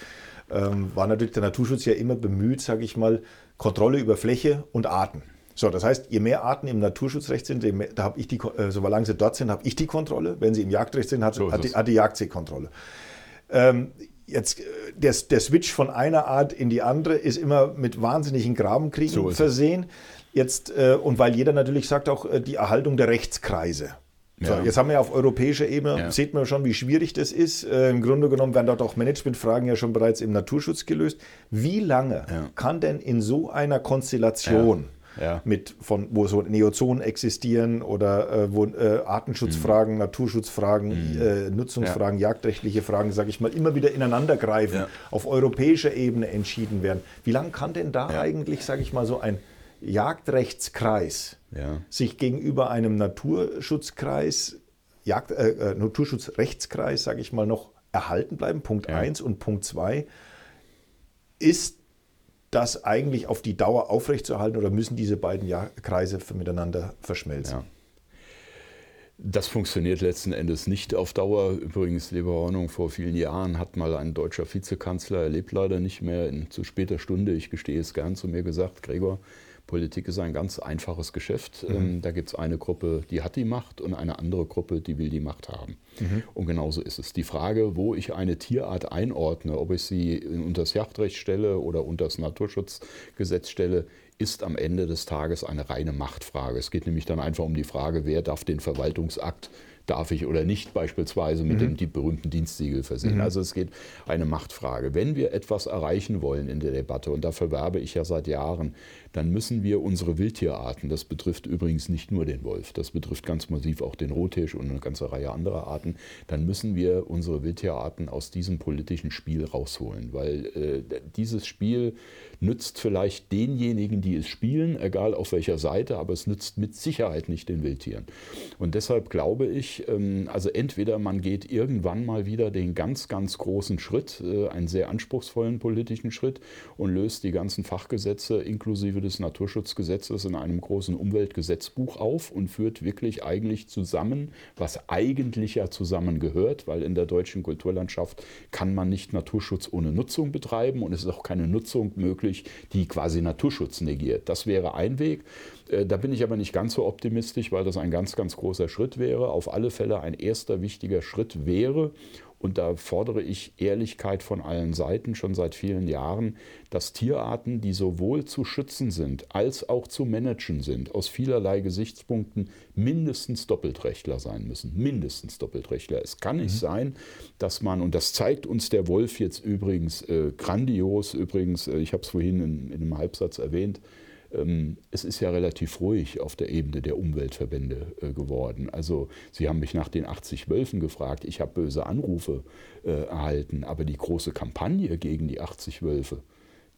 ähm, war natürlich der Naturschutz ja immer bemüht, sage ich mal, Kontrolle über Fläche und Arten. So, das heißt, je mehr Arten im Naturschutzrecht sind, mehr, da habe ich die, äh, solange sie dort sind, habe ich die Kontrolle. Wenn sie im Jagdrecht sind, hat, so hat, die, hat die Jagd die Kontrolle. Ähm, jetzt der, der, Switch von einer Art in die andere ist immer mit wahnsinnigen Grabenkriegen so versehen. Jetzt, äh, und weil jeder natürlich sagt auch äh, die Erhaltung der Rechtskreise. So, ja. Jetzt haben wir ja auf europäischer Ebene, ja. sieht man schon, wie schwierig das ist. Äh, Im Grunde genommen werden dort auch Managementfragen ja schon bereits im Naturschutz gelöst. Wie lange ja. kann denn in so einer Konstellation mit von wo so Neozonen existieren oder äh, wo äh, Artenschutzfragen, mhm. Naturschutzfragen, mhm. Äh, Nutzungsfragen, jagdrechtliche Fragen, sage ich mal, immer wieder ineinandergreifen, auf europäischer Ebene entschieden werden. Wie lange kann denn da eigentlich, sage ich mal, so ein Jagdrechtskreis ja. sich gegenüber einem Naturschutzkreis, Jagd, äh, äh Naturschutzrechtskreis, sage ich mal, noch erhalten bleiben. Punkt 1 ja. und Punkt 2. Ist das eigentlich auf die Dauer aufrechtzuerhalten oder müssen diese beiden Kreise miteinander verschmelzen? Ja. Das funktioniert letzten Endes nicht auf Dauer. Übrigens, liebe Ordnung, vor vielen Jahren hat mal ein deutscher Vizekanzler, er lebt leider nicht mehr, in zu später Stunde, ich gestehe es gern, zu mir gesagt, Gregor, Politik ist ein ganz einfaches Geschäft. Mhm. Ähm, da gibt es eine Gruppe, die hat die Macht und eine andere Gruppe, die will die Macht haben. Mhm. Und genauso ist es. Die Frage, wo ich eine Tierart einordne, ob ich sie unter das Jagdrecht stelle oder unter das Naturschutzgesetz stelle, ist am Ende des Tages eine reine Machtfrage. Es geht nämlich dann einfach um die Frage, wer darf den Verwaltungsakt darf ich oder nicht beispielsweise mit mhm. dem die berühmten Dienstsiegel versehen. Mhm. Also es geht eine Machtfrage. Wenn wir etwas erreichen wollen in der Debatte, und dafür werbe ich ja seit Jahren, dann müssen wir unsere Wildtierarten, das betrifft übrigens nicht nur den Wolf, das betrifft ganz massiv auch den Rottisch und eine ganze Reihe anderer Arten, dann müssen wir unsere Wildtierarten aus diesem politischen Spiel rausholen, weil äh, dieses Spiel nützt vielleicht denjenigen, die es spielen, egal auf welcher Seite, aber es nützt mit Sicherheit nicht den Wildtieren. Und deshalb glaube ich, ähm, also entweder man geht irgendwann mal wieder den ganz, ganz großen Schritt, äh, einen sehr anspruchsvollen politischen Schritt und löst die ganzen Fachgesetze inklusive des des Naturschutzgesetzes in einem großen Umweltgesetzbuch auf und führt wirklich eigentlich zusammen, was eigentlich ja zusammengehört, weil in der deutschen Kulturlandschaft kann man nicht Naturschutz ohne Nutzung betreiben und es ist auch keine Nutzung möglich, die quasi Naturschutz negiert. Das wäre ein Weg. Äh, da bin ich aber nicht ganz so optimistisch, weil das ein ganz, ganz großer Schritt wäre. Auf alle Fälle ein erster wichtiger Schritt wäre, und da fordere ich Ehrlichkeit von allen Seiten schon seit vielen Jahren, dass Tierarten, die sowohl zu schützen sind als auch zu managen sind, aus vielerlei Gesichtspunkten mindestens Doppeltrechtler sein müssen. Mindestens Doppeltrechtler. Es kann nicht mhm. sein, dass man, und das zeigt uns der Wolf jetzt übrigens äh, grandios, übrigens, äh, ich habe es vorhin in, in einem Halbsatz erwähnt, es ist ja relativ ruhig auf der Ebene der Umweltverbände äh, geworden. Also Sie haben mich nach den 80 Wölfen gefragt. Ich habe böse Anrufe äh, erhalten, aber die große Kampagne gegen die 80 Wölfe,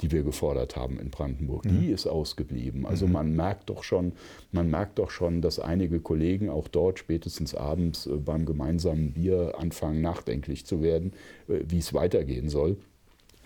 die wir gefordert haben in Brandenburg, mhm. die ist ausgeblieben. Also mhm. man merkt doch schon, man merkt doch schon, dass einige Kollegen auch dort spätestens abends äh, beim gemeinsamen Bier anfangen nachdenklich zu werden, wie es weitergehen soll.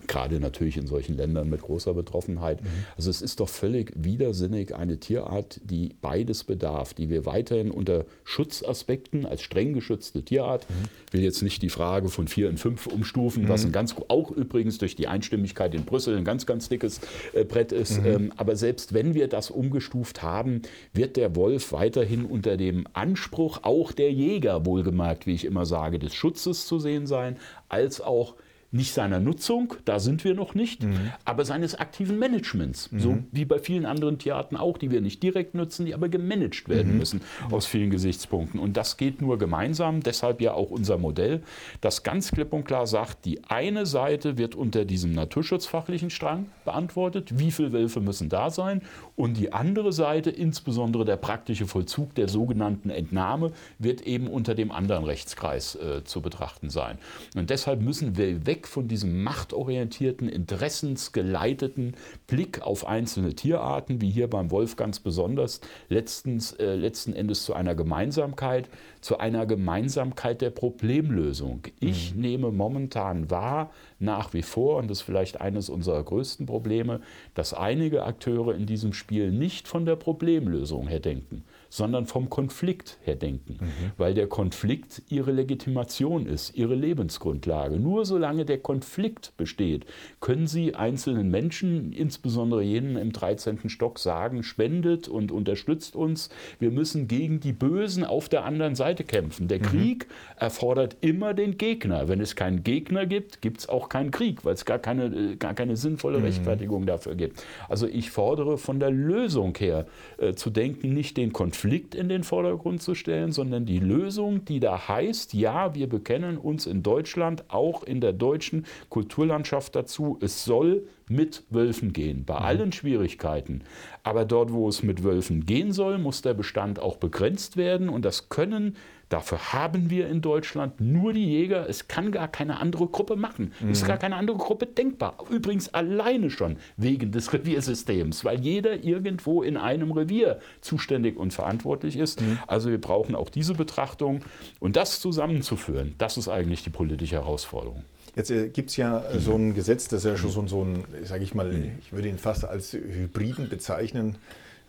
Gerade natürlich in solchen Ländern mit großer Betroffenheit. Mhm. Also es ist doch völlig widersinnig, eine Tierart, die beides bedarf, die wir weiterhin unter Schutzaspekten als streng geschützte Tierart, mhm. will jetzt nicht die Frage von vier in fünf umstufen, mhm. was ein ganz, auch übrigens durch die Einstimmigkeit in Brüssel ein ganz, ganz dickes äh, Brett ist. Mhm. Ähm, aber selbst wenn wir das umgestuft haben, wird der Wolf weiterhin unter dem Anspruch auch der Jäger, wohlgemerkt, wie ich immer sage, des Schutzes zu sehen sein, als auch nicht seiner Nutzung, da sind wir noch nicht, mhm. aber seines aktiven Managements. Mhm. So wie bei vielen anderen Theatern auch, die wir nicht direkt nutzen, die aber gemanagt werden mhm. müssen aus vielen Gesichtspunkten. Und das geht nur gemeinsam, deshalb ja auch unser Modell, das ganz klipp und klar sagt, die eine Seite wird unter diesem naturschutzfachlichen Strang beantwortet, wie viele Wölfe müssen da sein, und die andere Seite, insbesondere der praktische Vollzug der sogenannten Entnahme, wird eben unter dem anderen Rechtskreis äh, zu betrachten sein. Und deshalb müssen wir weg von diesem machtorientierten, interessensgeleiteten Blick auf einzelne Tierarten, wie hier beim Wolf ganz besonders, letztens, äh, letzten Endes zu einer Gemeinsamkeit, zu einer Gemeinsamkeit der Problemlösung. Ich mhm. nehme momentan wahr, nach wie vor, und das ist vielleicht eines unserer größten Probleme, dass einige Akteure in diesem Spiel nicht von der Problemlösung her denken, sondern vom Konflikt her denken, mhm. weil der Konflikt ihre Legitimation ist, ihre Lebensgrundlage. Nur solange der Konflikt besteht, können sie einzelnen Menschen, insbesondere jenen im 13. Stock, sagen, spendet und unterstützt uns. Wir müssen gegen die Bösen auf der anderen Seite kämpfen. Der mhm. Krieg erfordert immer den Gegner. Wenn es keinen Gegner gibt, gibt es auch keinen Krieg, weil es gar keine, äh, gar keine sinnvolle mhm. Rechtfertigung dafür gibt. Also ich fordere von der Lösung her äh, zu denken, nicht den Konflikt, Konflikt in den Vordergrund zu stellen, sondern die Lösung, die da heißt, ja, wir bekennen uns in Deutschland, auch in der deutschen Kulturlandschaft dazu, es soll mit Wölfen gehen, bei mhm. allen Schwierigkeiten. Aber dort, wo es mit Wölfen gehen soll, muss der Bestand auch begrenzt werden und das können Dafür haben wir in Deutschland nur die Jäger. Es kann gar keine andere Gruppe machen. Mhm. Es ist gar keine andere Gruppe denkbar. Übrigens alleine schon wegen des Reviersystems, weil jeder irgendwo in einem Revier zuständig und verantwortlich ist. Mhm. Also wir brauchen auch diese Betrachtung. Und das zusammenzuführen, das ist eigentlich die politische Herausforderung. Jetzt äh, gibt es ja äh, so ein Gesetz, das ist ja schon so, so ein, sage ich mal, mhm. ich würde ihn fast als Hybriden bezeichnen,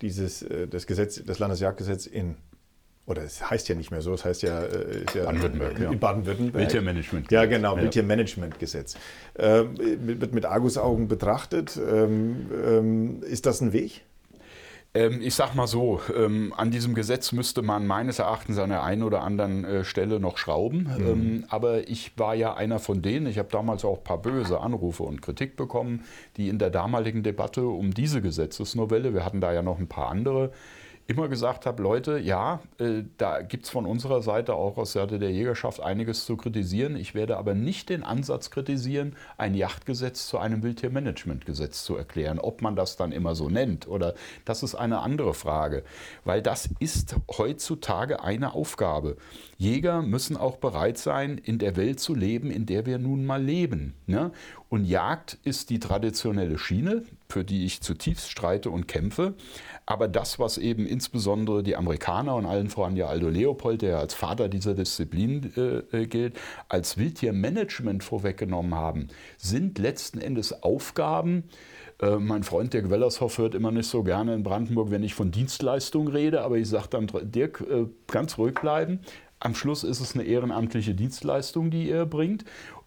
dieses, äh, das Gesetz, das Landesjagdgesetz in oder es heißt ja nicht mehr so, es heißt ja, äh, ja Baden-Württemberg. Ja. Baden-Württemberg. Wildtiermanagement. Ja, genau, ja. Wildtiermanagementgesetz. Äh, wird mit Argusaugen betrachtet. Ähm, ähm, ist das ein Weg? Ähm, ich sag mal so, ähm, an diesem Gesetz müsste man meines Erachtens an der einen oder anderen äh, Stelle noch schrauben. Mhm. Ähm, aber ich war ja einer von denen, ich habe damals auch ein paar böse Anrufe und Kritik bekommen, die in der damaligen Debatte um diese Gesetzesnovelle, wir hatten da ja noch ein paar andere, immer gesagt habe, Leute, ja, äh, da gibt es von unserer Seite auch aus Seite der Jägerschaft einiges zu kritisieren. Ich werde aber nicht den Ansatz kritisieren, ein Yachtgesetz zu einem Wildtiermanagementgesetz zu erklären. Ob man das dann immer so nennt oder das ist eine andere Frage, weil das ist heutzutage eine Aufgabe. Jäger müssen auch bereit sein, in der Welt zu leben, in der wir nun mal leben. Ne? Und Jagd ist die traditionelle Schiene, für die ich zutiefst streite und kämpfe. Aber das, was eben insbesondere die Amerikaner und allen voran ja Aldo Leopold, der als Vater dieser Disziplin äh, äh, gilt, als Wildtiermanagement vorweggenommen haben, sind letzten Endes Aufgaben, äh, mein Freund Dirk Wellershoff hört immer nicht so gerne in Brandenburg, wenn ich von Dienstleistung rede, aber ich sage dann, Dirk, äh, ganz ruhig bleiben. Am Schluss ist es eine ehrenamtliche Dienstleistung, die ihr bringt.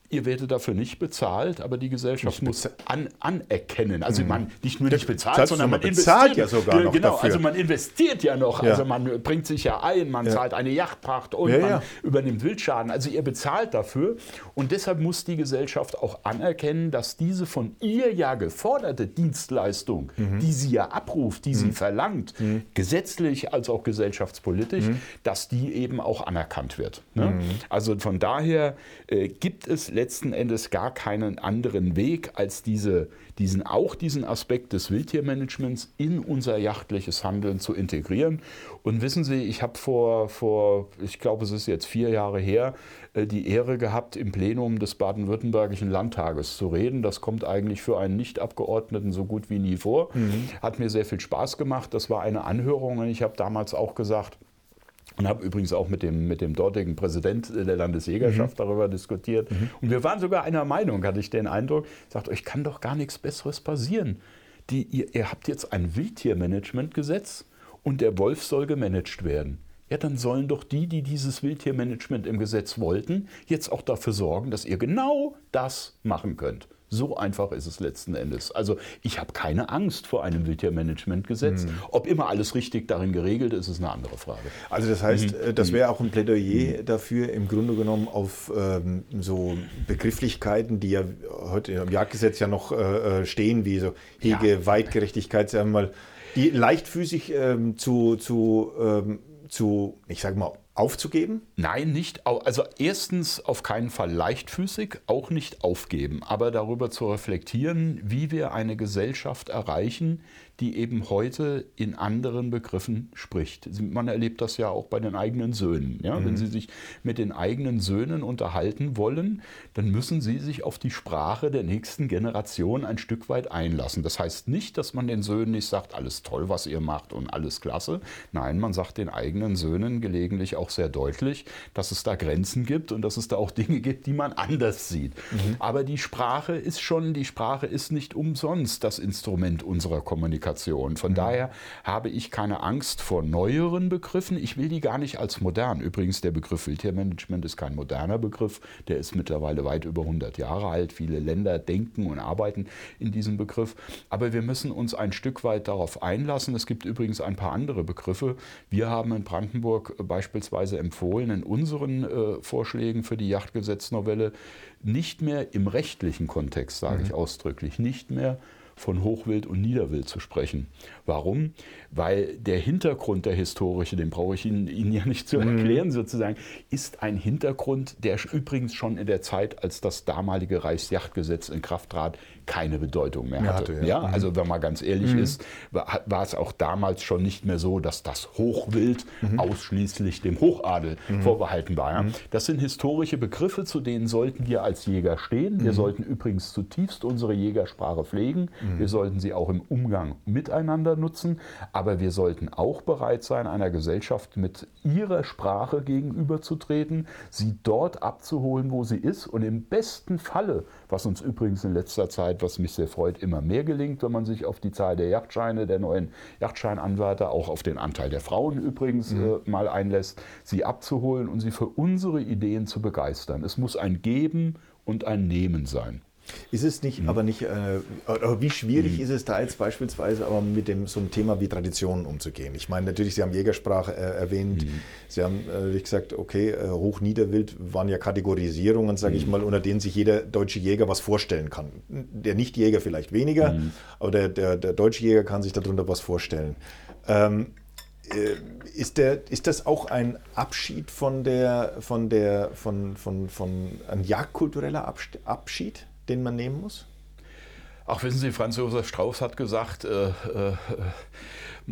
Ihr werdet dafür nicht bezahlt, aber die Gesellschaft muss an, anerkennen. Also mhm. man nicht nur nicht bezahlt, sondern man bezahlt ja sogar noch Genau, dafür. also man investiert ja noch. Ja. Also man bringt sich ja ein, man ja. zahlt eine Yachtpacht und ja, man übernimmt Wildschaden. Also ihr bezahlt dafür und deshalb muss die Gesellschaft auch anerkennen, dass diese von ihr ja geforderte Dienstleistung, mhm. die sie ja abruft, die mhm. sie verlangt, mhm. gesetzlich als auch gesellschaftspolitisch, mhm. dass die eben auch anerkannt wird. Ne? Mhm. Also von daher äh, gibt es letzten Endes gar keinen anderen Weg, als diese, diesen, auch diesen Aspekt des Wildtiermanagements in unser jachtliches Handeln zu integrieren. Und wissen Sie, ich habe vor, vor, ich glaube, es ist jetzt vier Jahre her, äh, die Ehre gehabt, im Plenum des baden-württembergischen Landtages zu reden. Das kommt eigentlich für einen Nicht-Abgeordneten so gut wie nie vor. Mhm. Hat mir sehr viel Spaß gemacht. Das war eine Anhörung und ich habe damals auch gesagt, und habe übrigens auch mit dem, mit dem dortigen Präsident der Landesjägerschaft mhm. darüber diskutiert. Mhm. Und wir waren sogar einer Meinung, hatte ich den Eindruck, sagt, euch kann doch gar nichts Besseres passieren. Die, ihr, ihr habt jetzt ein Wildtiermanagementgesetz und der Wolf soll gemanagt werden. Ja, dann sollen doch die, die dieses Wildtiermanagement im Gesetz wollten, jetzt auch dafür sorgen, dass ihr genau das machen könnt. So einfach ist es letzten Endes. Also ich habe keine Angst vor einem Wildtiermanagementgesetz. Mhm. Ob immer alles richtig darin geregelt ist, ist eine andere Frage. Also das heißt, mhm. das wäre auch ein Plädoyer mhm. dafür, im Grunde genommen auf ähm, so Begrifflichkeiten, die ja heute im Jagdgesetz ja noch äh, äh stehen, wie so Hege, ja. Weitgerechtigkeit, sagen wir mal, die leichtfüßig ähm, zu, zu, ähm, zu, ich sage mal, aufzugeben? Nein, nicht. Also erstens auf keinen Fall leichtfüßig, auch nicht aufgeben, aber darüber zu reflektieren, wie wir eine Gesellschaft erreichen, die eben heute in anderen Begriffen spricht. Man erlebt das ja auch bei den eigenen Söhnen. Ja? Mhm. Wenn Sie sich mit den eigenen Söhnen unterhalten wollen, dann müssen Sie sich auf die Sprache der nächsten Generation ein Stück weit einlassen. Das heißt nicht, dass man den Söhnen nicht sagt, alles toll, was ihr macht und alles klasse. Nein, man sagt den eigenen Söhnen gelegentlich auch sehr deutlich, dass es da Grenzen gibt und dass es da auch Dinge gibt, die man anders sieht. Mhm. Aber die Sprache ist schon, die Sprache ist nicht umsonst das Instrument unserer Kommunikation. Kommunikation. Von mhm. daher habe ich keine Angst vor neueren Begriffen. Ich will die gar nicht als modern. Übrigens, der Begriff Wildtiermanagement ist kein moderner Begriff. Der ist mittlerweile weit über 100 Jahre alt. Viele Länder denken und arbeiten in diesem Begriff. Aber wir müssen uns ein Stück weit darauf einlassen. Es gibt übrigens ein paar andere Begriffe. Wir haben in Brandenburg beispielsweise empfohlen, in unseren äh, Vorschlägen für die Yachtgesetznovelle nicht mehr im rechtlichen Kontext, sage mhm. ich ausdrücklich, nicht mehr von Hochwild und Niederwild zu sprechen. Warum? Weil der Hintergrund der historische, den brauche ich Ihnen, Ihnen ja nicht zu mhm. erklären sozusagen, ist ein Hintergrund, der übrigens schon in der Zeit, als das damalige Reichsjachtgesetz in Kraft trat, keine Bedeutung mehr hatte. hatte ja. ja. Mhm. Also wenn man ganz ehrlich mhm. ist, war, war, es auch damals schon nicht mehr so, dass das Hochwild mhm. ausschließlich dem Hochadel mhm. vorbehalten war. Mhm. Das sind historische Begriffe, zu denen sollten wir als Jäger stehen. Wir sollten übrigens zutiefst unsere Jägersprache pflegen. Wir sollten sie auch im Umgang miteinander nutzen, aber wir sollten auch bereit sein, einer Gesellschaft mit ihrer Sprache gegenüberzutreten, sie dort abzuholen, wo sie ist und im besten Falle, was uns übrigens in letzter Zeit, was mich sehr freut, immer mehr gelingt, wenn man sich auf die Zahl der Yachtscheine, der neuen Yachtscheinanwärter, auch auf den Anteil der Frauen übrigens mhm. äh, mal einlässt, sie abzuholen und sie für unsere Ideen zu begeistern. Es muss ein Geben und ein Nehmen sein. Ist es nicht, mhm. aber nicht, äh, wie schwierig mhm. ist es da jetzt beispielsweise aber mit dem, so einem Thema wie Traditionen umzugehen? Ich meine, natürlich, Sie haben Jägersprache äh, erwähnt, mhm. Sie haben äh, gesagt, okay, äh, Hoch-Niederwild waren ja Kategorisierungen, sage ich mhm. mal, unter denen sich jeder deutsche Jäger was vorstellen kann. Der Nicht-Jäger vielleicht weniger, mhm. aber der, der, der, deutsche Jäger kann sich darunter was vorstellen. Ähm, äh, ist, der, ist das auch ein Abschied von der, von der, von, von, von, ein jagdkultureller Abschied? Den man nehmen muss? Ach, wissen Sie, Franz Josef Strauß hat gesagt, äh, äh,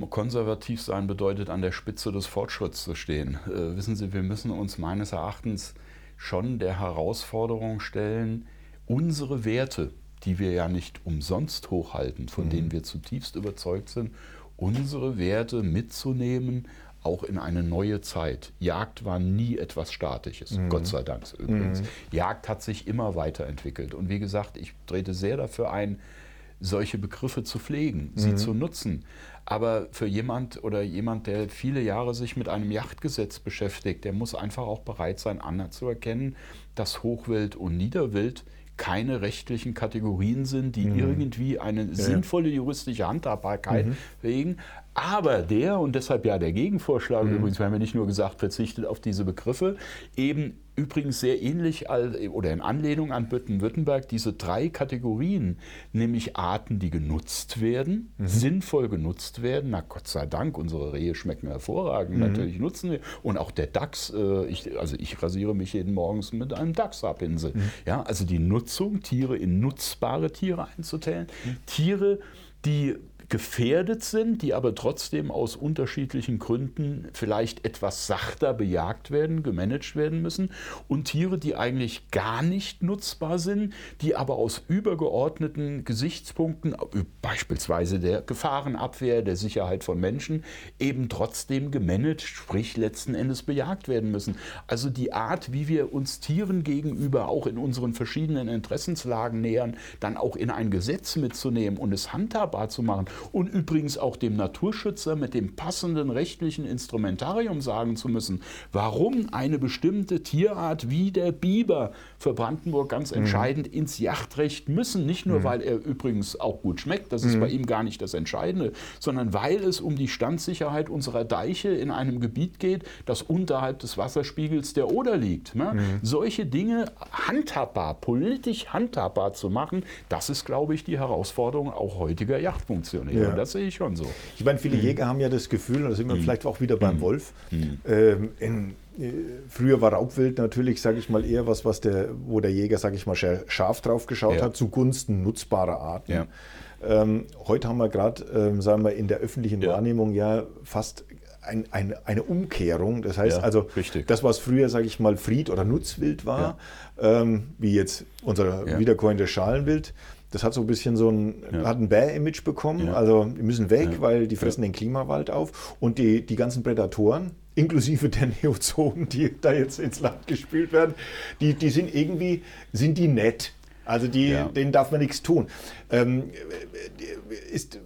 konservativ sein bedeutet, an der Spitze des Fortschritts zu stehen. Äh, wissen Sie, wir müssen uns meines Erachtens schon der Herausforderung stellen, unsere Werte, die wir ja nicht umsonst hochhalten, von mhm. denen wir zutiefst überzeugt sind, unsere Werte mitzunehmen auch in eine neue Zeit. Jagd war nie etwas Statisches, mhm. Gott sei Dank übrigens. Mhm. Jagd hat sich immer weiterentwickelt. Und wie gesagt, ich trete sehr dafür ein, solche Begriffe zu pflegen, sie mhm. zu nutzen. Aber für jemand oder jemand, der viele Jahre sich mit einem Yachtgesetz beschäftigt, der muss einfach auch bereit sein, anzuerkennen, dass Hochwild und Niederwild keine rechtlichen Kategorien sind, die mhm. irgendwie eine ja. sinnvolle juristische Handhabbarkeit mhm. wegen. Aber der, und deshalb ja der Gegenvorschlag mhm. übrigens, wir haben ja nicht nur gesagt, verzichtet auf diese Begriffe, eben übrigens sehr ähnlich oder in Anlehnung an Baden-Württemberg diese drei Kategorien, nämlich Arten, die genutzt werden, mhm. sinnvoll genutzt werden. Na Gott sei Dank, unsere Rehe schmecken hervorragend, mhm. natürlich nutzen wir. Und auch der Dachs, äh, ich, also ich rasiere mich jeden Morgens mit einem Dachsabpinsel. Mhm. Ja, also die Nutzung, Tiere in nutzbare Tiere einzuteilen, mhm. Tiere, die gefährdet sind, die aber trotzdem aus unterschiedlichen Gründen vielleicht etwas sachter bejagt werden, gemanagt werden müssen und Tiere, die eigentlich gar nicht nutzbar sind, die aber aus übergeordneten Gesichtspunkten, beispielsweise der Gefahrenabwehr, der Sicherheit von Menschen, eben trotzdem gemanagt, sprich letzten Endes bejagt werden müssen. Also die Art, wie wir uns Tieren gegenüber auch in unseren verschiedenen Interessenslagen nähern, dann auch in ein Gesetz mitzunehmen und es handhabbar zu machen und übrigens auch dem Naturschützer mit dem passenden rechtlichen Instrumentarium sagen zu müssen, warum eine bestimmte Tierart wie der Biber für Brandenburg ganz mhm. entscheidend ins Yachtrecht müssen. Nicht nur, mhm. weil er übrigens auch gut schmeckt, das ist mhm. bei ihm gar nicht das Entscheidende, sondern weil es um die Standsicherheit unserer Deiche in einem Gebiet geht, das unterhalb des Wasserspiegels der Oder liegt. Ne? Mhm. Solche Dinge handhabbar, politisch handhabbar zu machen, das ist, glaube ich, die Herausforderung auch heutiger Yachtfunktionäre. Ja. Das sehe ich schon so. Ich meine, viele mhm. Jäger haben ja das Gefühl, und da sind wir mhm. vielleicht auch wieder beim mhm. Wolf, mhm. ähm, in, äh, Früher war Raubwild natürlich, sage ich mal, eher was, was der, wo der Jäger, sage ich mal, scharf drauf geschaut ja. hat, zugunsten nutzbarer Arten. Ja. Ähm, heute haben wir gerade, ähm, sagen wir, in der öffentlichen ja. Wahrnehmung ja fast ein, ein, eine Umkehrung. Das heißt also, richtig. das, was früher, sage ich mal, Fried- oder Nutzwild war, ähm, wie jetzt unser wiederkäuende Schalenwild, das hat so ein bisschen so ein, ja. hat ein Bär-Image bekommen. Ja. Also die müssen weg, ja. weil die fressen den Klimawald auf. Und die, die ganzen Prädatoren, inklusive der Neozonen, die da jetzt ins Land gespielt werden, die, die sind irgendwie, sind die nett. Also die, denen darf man nichts tun. Ähm, ist,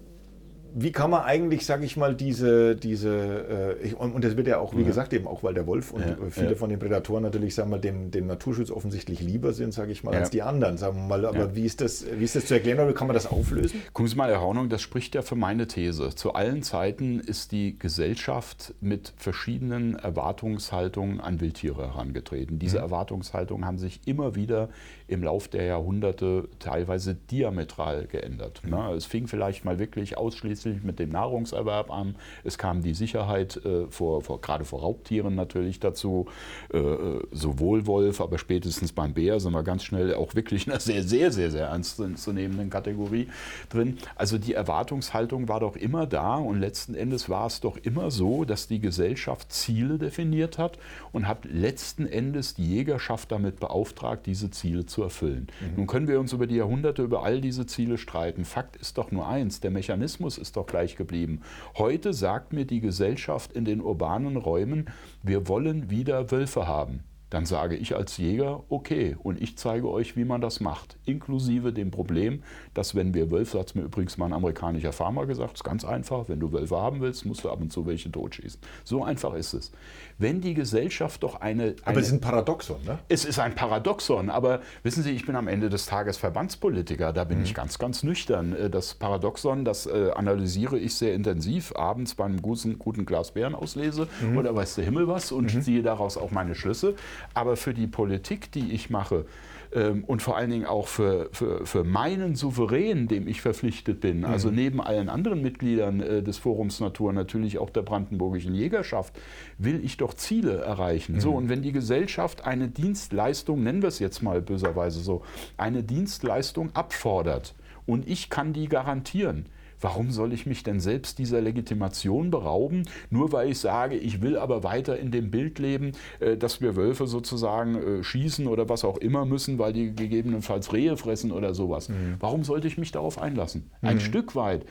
wie kann man eigentlich, sage ich mal, diese, diese äh, ich, und das wird ja auch, wie ja. gesagt, eben auch, weil der Wolf und ja, viele ja. von den Prädatoren natürlich, sagen wir mal, dem, dem Naturschutz offensichtlich lieber sind, sage ich mal, als die anderen, sagen wir mal. Aber wie, ist das, wie ist das zu erklären oder kann man das auflösen? Gucken Sie mal, Herr Hornung, das spricht ja für meine These. Zu allen Zeiten ist die Gesellschaft mit verschiedenen Erwartungshaltungen an Wildtiere herangetreten. Diese mhm. Erwartungshaltungen haben sich immer wieder im Lauf der Jahrhunderte teilweise diametral geändert. Mhm. Es fing vielleicht mal wirklich ausschließlich mit dem Nahrungserwerb an. Es kam die Sicherheit äh, vor, vor, gerade vor Raubtieren natürlich dazu. Äh, äh, sowohl Wolf, aber spätestens beim Bär sind wir ganz schnell auch wirklich in einer sehr, sehr, sehr, sehr ernstzunehmenden Kategorie drin. Also die Erwartungshaltung war doch immer da und letzten Endes war es doch immer so, dass die Gesellschaft Ziele definiert hat und hat letzten Endes die Jägerschaft damit beauftragt, diese Ziele zu zu erfüllen. Mhm. Nun können wir uns über die Jahrhunderte über all diese Ziele streiten. Fakt ist doch nur eins, der Mechanismus ist doch gleich geblieben. Heute sagt mir die Gesellschaft in den urbanen Räumen, wir wollen wieder Wölfe haben dann sage ich als Jäger, okay, und ich zeige euch, wie man das macht. Inklusive dem Problem, dass wenn wir Wölfe, hat mir übrigens mal ein amerikanischer Farmer gesagt, ist ganz einfach, wenn du Wölfe haben willst, musst du ab und zu welche totschießen. So einfach ist es. Wenn die Gesellschaft doch eine... eine aber es ist ein Paradoxon, ne? Es ist ein Paradoxon, aber wissen Sie, ich bin am Ende des Tages Verbandspolitiker, da bin mhm. ich ganz, ganz nüchtern. Äh, das Paradoxon, das äh, analysiere ich sehr intensiv, abends beim guten, guten Glas Bärenauslese mhm. oder weiß der Himmel was und mhm. ziehe daraus auch meine Schlüsse. Aber für die Politik, die ich mache, und vor allen Dingen auch für, für, für meinen Souverän, dem ich verpflichtet bin, also mhm. neben allen anderen Mitgliedern äh, des Forums Natur, natürlich auch der brandenburgischen Jägerschaft, will ich doch Ziele erreichen. Mhm. So, und wenn die Gesellschaft eine Dienstleistung, nennen wir es jetzt mal böserweise so, eine Dienstleistung abfordert und ich kann die garantieren, Warum soll ich mich denn selbst dieser Legitimation berauben, nur weil ich sage, ich will aber weiter in dem Bild leben, äh, dass wir Wölfe sozusagen äh, schießen oder was auch immer müssen, weil die gegebenenfalls Rehe fressen oder sowas. Mhm. Warum sollte ich mich darauf einlassen? Ein mhm. Stück weit.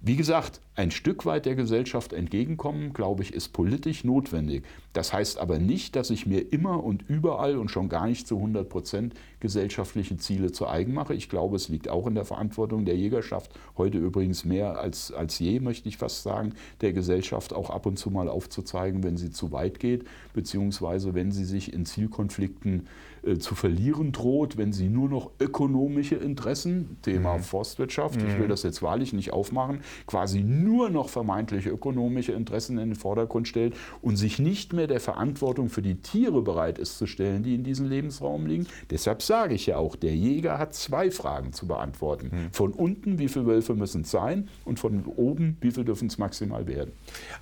Wie gesagt, ein Stück weit der Gesellschaft entgegenkommen, glaube ich, ist politisch notwendig. Das heißt aber nicht, dass ich mir immer und überall und schon gar nicht zu 100 Prozent gesellschaftliche Ziele zu eigen mache. Ich glaube, es liegt auch in der Verantwortung der Jägerschaft, heute übrigens mehr als, als je, möchte ich fast sagen, der Gesellschaft auch ab und zu mal aufzuzeigen, wenn sie zu weit geht, beziehungsweise wenn sie sich in Zielkonflikten äh, zu verlieren droht, wenn sie nur noch ökonomische Interessen, Thema mhm. Forstwirtschaft, mhm. ich will das jetzt wahrlich nicht aufmachen, quasi nur noch vermeintlich ökonomische Interessen in den Vordergrund stellt und sich nicht mehr der Verantwortung für die Tiere bereit ist zu stellen, die in diesem Lebensraum liegen. Deshalb sage ich ja auch, der Jäger hat zwei Fragen zu beantworten. Mhm. Von unten, wie viele Wölfe müssen es sein und von oben, wie viele dürfen es maximal werden.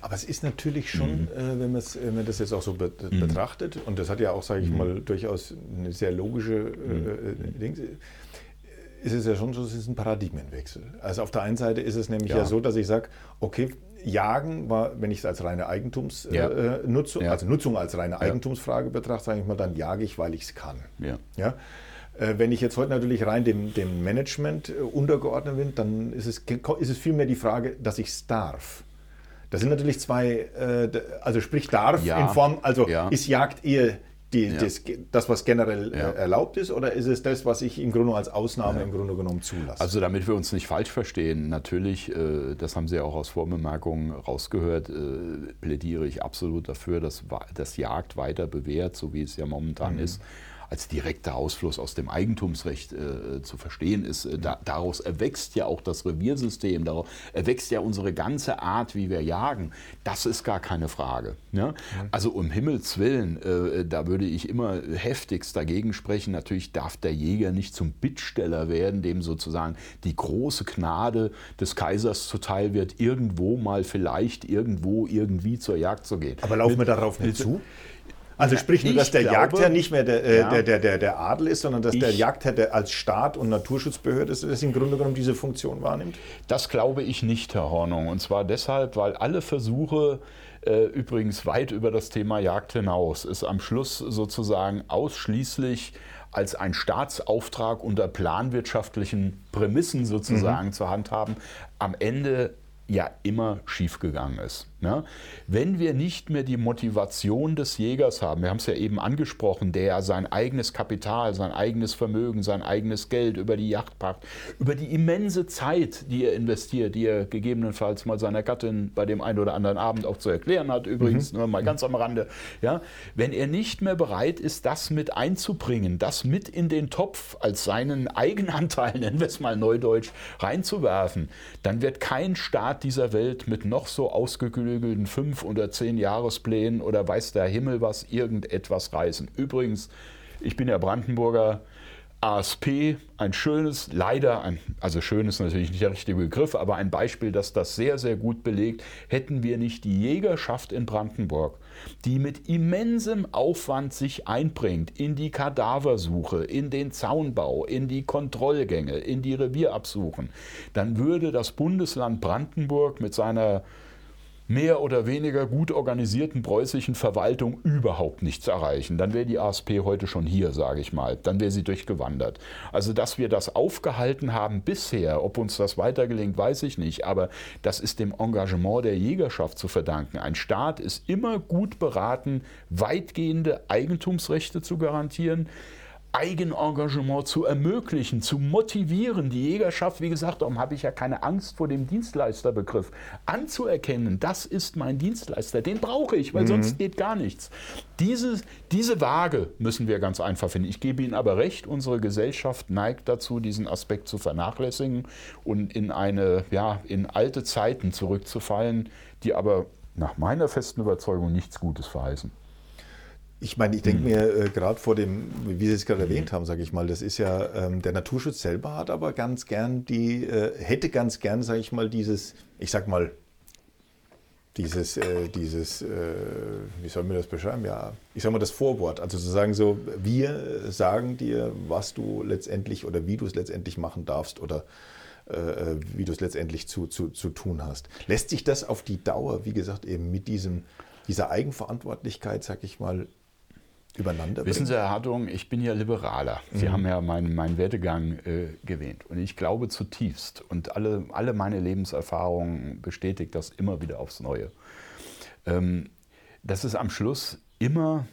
Aber es ist natürlich schon, mhm. äh, wenn, wenn man das jetzt auch so be mhm. betrachtet, und das hat ja auch, sage ich mal, durchaus eine sehr logische äh, mhm. Ding, ist es ja schon so, es ist ein Paradigmenwechsel. Also auf der einen Seite ist es nämlich ja, ja so, dass ich sage, okay, Jagen war, wenn ich es als reine Eigentumsnutzung, ja. äh, ja. also Nutzung als reine Eigentumsfrage betrachte, sage ich mal, dann jage ich, weil ich es kann. Ja. ja? Äh, wenn ich jetzt heute natürlich rein dem, dem Management äh, untergeordnet bin, dann ist es, ist es vielmehr die Frage, dass ich es darf. Das sind natürlich zwei, äh, also sprich darf in Form, also ist Jagd eher die, ja. das, das, was generell ja. Äh, erlaubt ist, oder ist es das, was ich im Grunde als Ausnahme ja. im Grunde genommen zulasse? Also damit wir uns nicht falsch verstehen, natürlich, äh, das haben Sie auch aus Vorbemerkungen rausgehört, äh, plädiere ich absolut dafür, dass das Jagd weiter bewährt, so wie es ja momentan mhm. ist als direkter Ausfluss aus dem Eigentumsrecht äh, zu verstehen ist. Äh, da, daraus erwächst ja auch das Reviersystem, daraus erwächst ja unsere ganze Art, wie wir jagen. Das ist gar keine Frage. Ja? Also um Himmels Willen, äh, da würde ich immer heftigst dagegen sprechen. Natürlich darf der Jäger nicht zum Bittsteller werden, dem sozusagen die große Gnade des Kaisers zuteil wird, irgendwo mal vielleicht irgendwo irgendwie zur Jagd zu gehen. Aber laufen wir darauf nicht zu? Also sprich nur, dass der glaube, Jagdherr nicht mehr der, äh, ja. der, der, der, der, Adel ist, sondern dass ich, der Jagdherr der als Staat und Naturschutzbehörde ist, das im Grunde genommen diese Funktion wahrnimmt? Das glaube ich nicht, Herr Hornung. Und zwar deshalb, weil alle Versuche, äh, übrigens weit über das Thema Jagd hinaus, ist am Schluss sozusagen ausschließlich als ein Staatsauftrag unter planwirtschaftlichen Prämissen sozusagen mhm. zu handhaben, am Ende ja immer schiefgegangen ist. Ne? Wenn wir nicht mehr die Motivation des Jägers haben, wir haben es ja eben angesprochen, der sein eigenes Kapital, sein eigenes Vermögen, sein eigenes Geld über die Yachtpacht, über die immense Zeit, die er investiert, die er gegebenenfalls mal seiner Gattin bei dem einen oder anderen Abend auch zu erklären hat, übrigens, mhm. nur mal ganz am Rande, ja? wenn er nicht mehr bereit ist, das mit einzubringen, das mit in den Topf als seinen Eigenanteil, nennen wir es mal neudeutsch, reinzuwerfen, dann wird kein Staat dieser Welt mit noch so ausgeklügelten ausgeklügelten fünf oder zehn Jahresplänen oder weiß der Himmel was irgendetwas reißen. Übrigens, ich bin ja Brandenburger. ASP, ein schönes, leider, ein, also schön ist natürlich nicht der richtige Begriff, aber ein Beispiel, das das sehr, sehr gut belegt, hätten wir nicht die Jägerschaft in Brandenburg, die mit immensem Aufwand sich einbringt in die Kadaversuche, in den Zaunbau, in die Kontrollgänge, in die Revierabsuchen, dann würde das Bundesland Brandenburg mit seiner mehr oder weniger gut organisierten preußischen Verwaltung überhaupt nichts erreichen. Dann wäre die ASP heute schon hier, sage ich mal. Dann wäre sie durchgewandert. Also, dass wir das aufgehalten haben bisher, ob uns das weiter gelingt, weiß ich nicht. Aber das ist dem Engagement der Jägerschaft zu verdanken. Ein Staat ist immer gut beraten, weitgehende Eigentumsrechte zu garantieren. Eigenengagement zu ermöglichen, zu motivieren, die Jägerschaft, wie gesagt, darum habe ich ja keine Angst vor dem Dienstleisterbegriff, anzuerkennen, das ist mein Dienstleister, den brauche ich, weil mhm. sonst geht gar nichts. Diese, diese Waage müssen wir ganz einfach finden. Ich gebe Ihnen aber recht, unsere Gesellschaft neigt dazu, diesen Aspekt zu vernachlässigen und in eine, ja, in alte Zeiten zurückzufallen, die aber nach meiner festen Überzeugung nichts Gutes verheißen. Ich meine, ich denke mhm. mir äh, gerade vor dem, wie Sie es gerade erwähnt haben, sage ich mal, das ist ja, ähm, der Naturschutz selber hat aber ganz gern die, äh, hätte ganz gern, sage ich mal, dieses, ich sag mal, dieses, äh, dieses, äh, wie soll man das beschreiben? Ja, ich sag mal das Vorwort. Also zu sagen so, wir sagen dir, was du letztendlich oder wie du es letztendlich machen darfst oder äh, äh, wie du es letztendlich zu, zu, zu tun hast. Lässt sich das auf die Dauer, wie gesagt, eben mit diesem, dieser Eigenverantwortlichkeit, sag ich mal, übereinander Wissen Sie, Herr Hartung, ich bin ja Liberaler. Sie mhm. haben ja meinen, meinen Werdegang äh, gewähnt. Und ich glaube zutiefst, und alle, alle meine Lebenserfahrungen bestätigt das immer wieder aufs Neue, ähm, dass es am Schluss immer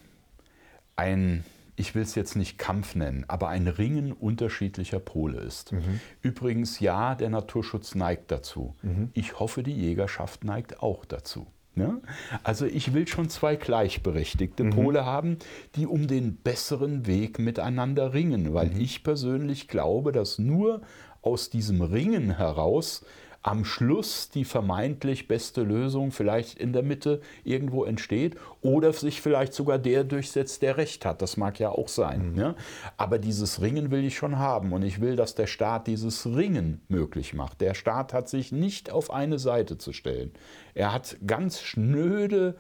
ein, ich will es jetzt nicht Kampf nennen, aber ein Ringen unterschiedlicher Pole ist. Mhm. Übrigens, ja, der Naturschutz neigt dazu. Mhm. Ich hoffe, die Jägerschaft neigt auch dazu. Ne? Also ich will schon zwei gleichberechtigte mhm. Pole haben, die um den besseren Weg miteinander ringen, weil mhm. ich persönlich glaube, dass nur aus diesem Ringen heraus am Schluss die vermeintlich beste Lösung vielleicht in der Mitte irgendwo entsteht oder sich vielleicht sogar der durchsetzt, der Recht hat. Das mag ja auch sein. Mhm. Ne? Aber dieses Ringen will ich schon haben und ich will, dass der Staat dieses Ringen möglich macht. Der Staat hat sich nicht auf eine Seite zu stellen. Er hat ganz schnöde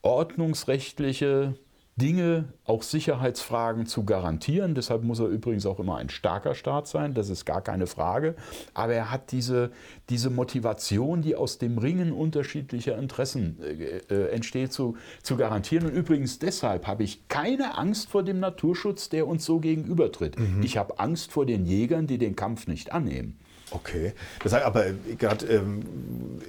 ordnungsrechtliche Dinge, auch Sicherheitsfragen zu garantieren. Deshalb muss er übrigens auch immer ein starker Staat sein, das ist gar keine Frage. Aber er hat diese, diese Motivation, die aus dem Ringen unterschiedlicher Interessen äh, äh, entsteht, zu, zu garantieren. Und übrigens deshalb habe ich keine Angst vor dem Naturschutz, der uns so gegenübertritt. Mhm. Ich habe Angst vor den Jägern, die den Kampf nicht annehmen. Okay. Das heißt, aber gerade, ähm,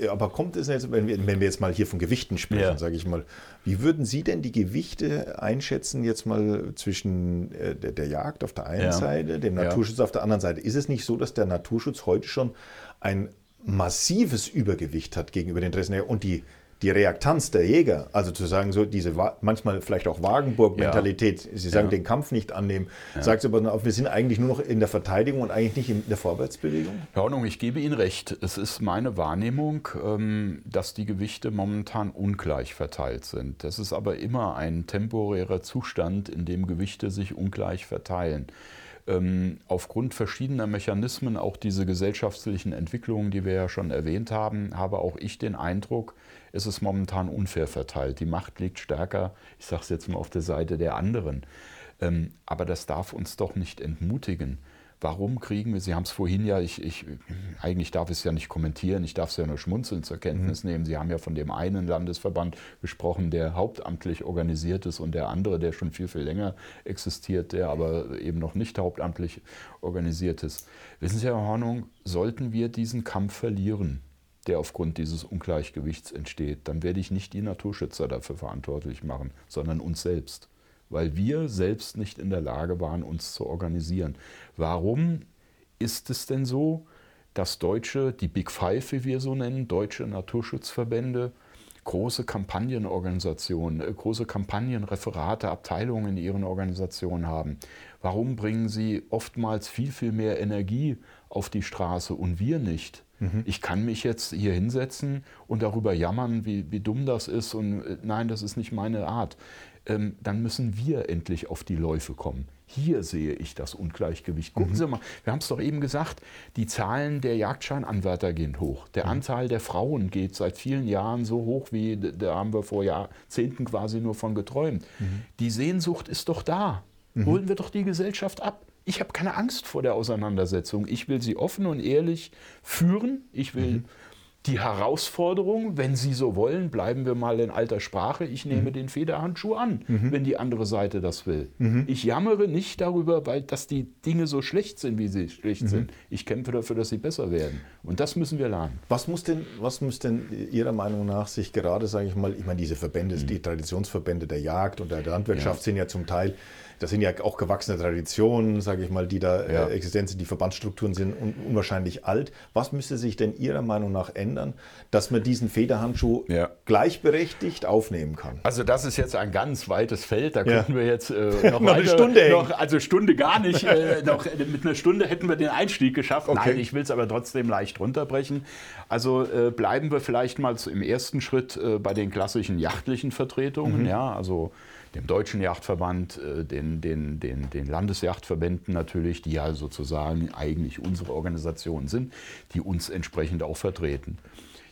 aber kommt es jetzt, wenn wir, wenn wir jetzt mal hier von Gewichten sprechen, ja. sage ich mal, wie würden Sie denn die Gewichte einschätzen jetzt mal zwischen äh, der, der, Jagd auf der einen ja. Seite, dem Naturschutz ja. auf der anderen Seite? Ist es nicht so, dass der Naturschutz heute schon ein massives Übergewicht hat gegenüber den Interessen und die die Reaktanz der Jäger, also zu sagen, so diese manchmal vielleicht auch Wagenburg-Mentalität, ja. sie sagen, ja. den Kampf nicht annehmen, ja. sagt aber wir sind eigentlich nur noch in der Verteidigung und eigentlich nicht in der Vorwärtsbewegung? Herr Ordnung, ich gebe Ihnen recht. Es ist meine Wahrnehmung, ähm, dass die Gewichte momentan ungleich verteilt sind. Das ist aber immer ein temporärer Zustand, in dem Gewichte sich ungleich verteilen ähm, aufgrund verschiedener Mechanismen, auch diese gesellschaftlichen Entwicklungen, die wir ja schon erwähnt haben, habe auch ich den Eindruck, ist es momentan unfair verteilt. Die Macht liegt stärker, ich sage es jetzt mal, auf der Seite der anderen. Ähm, aber das darf uns doch nicht entmutigen. Warum kriegen wir, Sie haben es vorhin ja, ich, ich, eigentlich darf ich es ja nicht kommentieren, ich darf es ja nur schmunzeln zur Kenntnis mhm. nehmen. Sie haben ja von dem einen Landesverband gesprochen, der hauptamtlich organisiert ist und der andere, der schon viel, viel länger existiert, der aber eben noch nicht hauptamtlich organisiert ist. Wissen Sie, Herr Hornung, sollten wir diesen Kampf verlieren, der aufgrund dieses Ungleichgewichts entsteht, dann werde ich nicht die Naturschützer dafür verantwortlich machen, sondern uns selbst, weil wir selbst nicht in der Lage waren, uns zu organisieren. Warum ist es denn so, dass deutsche, die Big Five, wie wir so nennen, deutsche Naturschutzverbände, große Kampagnenorganisationen, äh, große Kampagnenreferate, Abteilungen in ihren Organisationen haben? Warum bringen sie oftmals viel, viel mehr Energie auf die Straße und wir nicht? Mhm. Ich kann mich jetzt hier hinsetzen und darüber jammern, wie, wie dumm das ist und äh, nein, das ist nicht meine Art. Ähm, dann müssen wir endlich auf die Läufe kommen. Hier sehe ich das Ungleichgewicht. Gucken mhm. Sie mal, wir haben es doch eben gesagt, die Zahlen der Jagdscheinanwärter gehen hoch. Der mhm. Anteil der Frauen geht seit vielen Jahren so hoch, wie da haben wir vor Jahrzehnten quasi nur von geträumt. Mhm. Die Sehnsucht ist doch da. Mhm. Holen wir doch die Gesellschaft ab. Ich habe keine Angst vor der Auseinandersetzung. Ich will sie offen und ehrlich führen. Ich will mhm. die Herausforderung, wenn Sie so wollen, bleiben wir mal in alter Sprache, ich nehme mhm. den Federhandschuh an, mhm. wenn die andere Seite das will. Mhm. Ich jammere nicht darüber, weil dass die Dinge so schlecht sind, wie sie schlecht mhm. sind. Ich kämpfe dafür, dass sie besser werden. Und das müssen wir lernen. Was muss denn, was muss denn Ihrer Meinung nach sich gerade, sage ich mal, ich meine, diese Verbände, die Traditionsverbände der Jagd und der Landwirtschaft ja. sind ja zum Teil das sind ja auch gewachsene Traditionen, sage ich mal, die da äh, ja. äh, existent sind. Die Verbandsstrukturen sind un unwahrscheinlich alt. Was müsste sich denn Ihrer Meinung nach ändern, dass man diesen Federhandschuh ja. gleichberechtigt aufnehmen kann? Also das ist jetzt ein ganz weites Feld. Da könnten wir jetzt äh, noch, noch eine Stunde noch, Also Stunde gar nicht. äh, noch, mit einer Stunde hätten wir den Einstieg geschafft. Okay. Nein, ich will es aber trotzdem leicht runterbrechen. Also äh, bleiben wir vielleicht mal im ersten Schritt äh, bei den klassischen jachtlichen Vertretungen. Mhm. Ja, also dem Deutschen Yachtverband, äh, den, den, den, den Landesjachtverbänden natürlich, die ja sozusagen eigentlich unsere Organisationen sind, die uns entsprechend auch vertreten.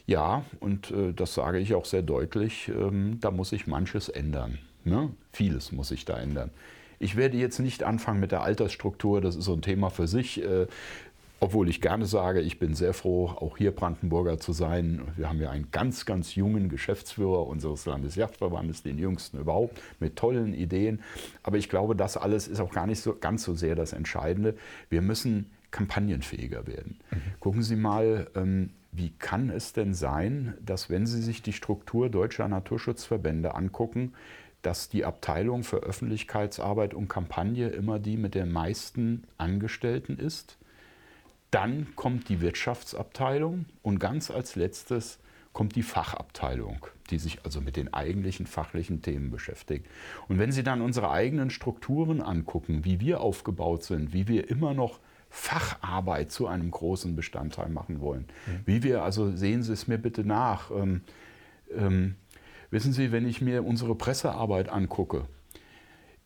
Ja, und äh, das sage ich auch sehr deutlich, ähm, da muss sich manches ändern. Ne? Vieles muss sich da ändern. Ich werde jetzt nicht anfangen mit der Altersstruktur, das ist so ein Thema für sich. Obwohl ich gerne sage, ich bin sehr froh, auch hier Brandenburger zu sein. Wir haben ja einen ganz, ganz jungen Geschäftsführer unseres Landesjachtverbandes, den jüngsten überhaupt, mit tollen Ideen. Aber ich glaube, das alles ist auch gar nicht so ganz so sehr das Entscheidende. Wir müssen kampagnenfähiger werden. Mhm. Gucken Sie mal, ähm, wie kann es denn sein, dass wenn Sie sich die Struktur deutscher Naturschutzverbände angucken, dass die Abteilung für Öffentlichkeitsarbeit und Kampagne immer die mit den meisten Angestellten ist. Dann kommt die Wirtschaftsabteilung und ganz als letztes kommt die Fachabteilung, die sich also mit den eigentlichen fachlichen Themen beschäftigt. Und wenn Sie dann unsere eigenen Strukturen angucken, wie wir aufgebaut sind, wie wir immer noch Facharbeit zu einem großen Bestandteil machen wollen, mhm. wie wir, also sehen Sie es mir bitte nach, ähm, ähm, wissen Sie, wenn ich mir unsere Pressearbeit angucke,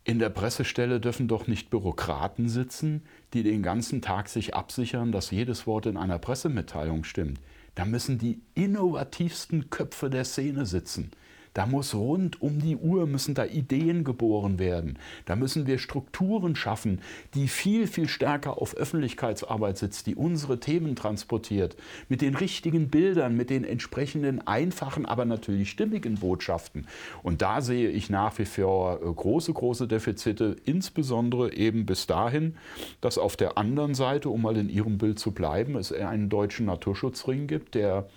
in der Pressestelle dürfen doch nicht Bürokraten sitzen, die den ganzen Tag sich absichern, dass jedes Wort in einer Pressemitteilung stimmt. Da müssen die innovativsten Köpfe der Szene sitzen. Da muss rund um die Uhr müssen da Ideen geboren werden. Da müssen wir Strukturen schaffen, die viel, viel stärker auf Öffentlichkeitsarbeit sitzt, die unsere Themen transportiert, mit den richtigen Bildern, mit den entsprechenden einfachen, aber natürlich stimmigen Botschaften. Und da sehe ich nach wie vor äh, große, große Defizite, insbesondere eben bis dahin, dass auf der anderen Seite, um mal in Ihrem Bild zu bleiben, es einen deutschen Naturschutzring gibt, der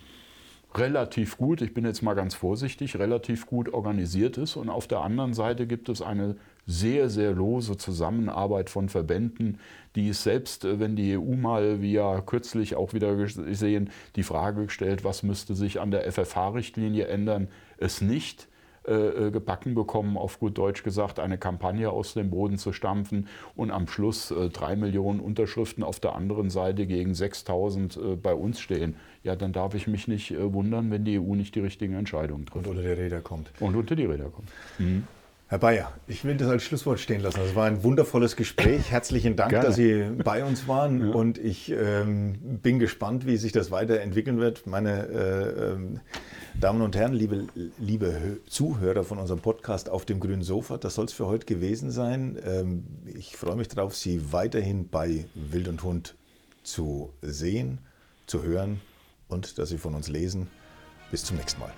relativ gut, ich bin jetzt mal ganz vorsichtig, relativ gut organisiert ist. Und auf der anderen Seite gibt es eine sehr, sehr lose Zusammenarbeit von Verbänden, die es selbst, äh, wenn die EU mal, wie ja kürzlich auch wieder gesehen, die Frage gestellt, was müsste sich an der FFH-Richtlinie ändern, es nicht äh, äh, gebacken bekommen, auf gut Deutsch gesagt, eine Kampagne aus dem Boden zu stampfen und am Schluss äh, drei Millionen Unterschriften auf der anderen Seite gegen 6000 äh, bei uns stehen. Ja, dann darf ich mich nicht äh, wundern, wenn die EU nicht die richtigen Entscheidungen trifft. Und unter die Räder kommt. Und unter die Räder kommt. Mhm. Herr Bayer, ich will das als Schlusswort stehen lassen. Das war ein wundervolles Gespräch. Herzlichen Dank, Gerne. dass Sie bei uns waren. Ja. Und ich ähm, bin gespannt, wie sich das weiterentwickeln wird. Meine äh, ähm, Damen und Herren, liebe, liebe Zuhörer von unserem Podcast auf dem grünen Sofa, das soll es für heute gewesen sein. Ähm, ich freue mich darauf, Sie weiterhin bei Wild und Hund zu sehen, zu hören und dass Sie von uns lesen. Bis zum nächsten Mal.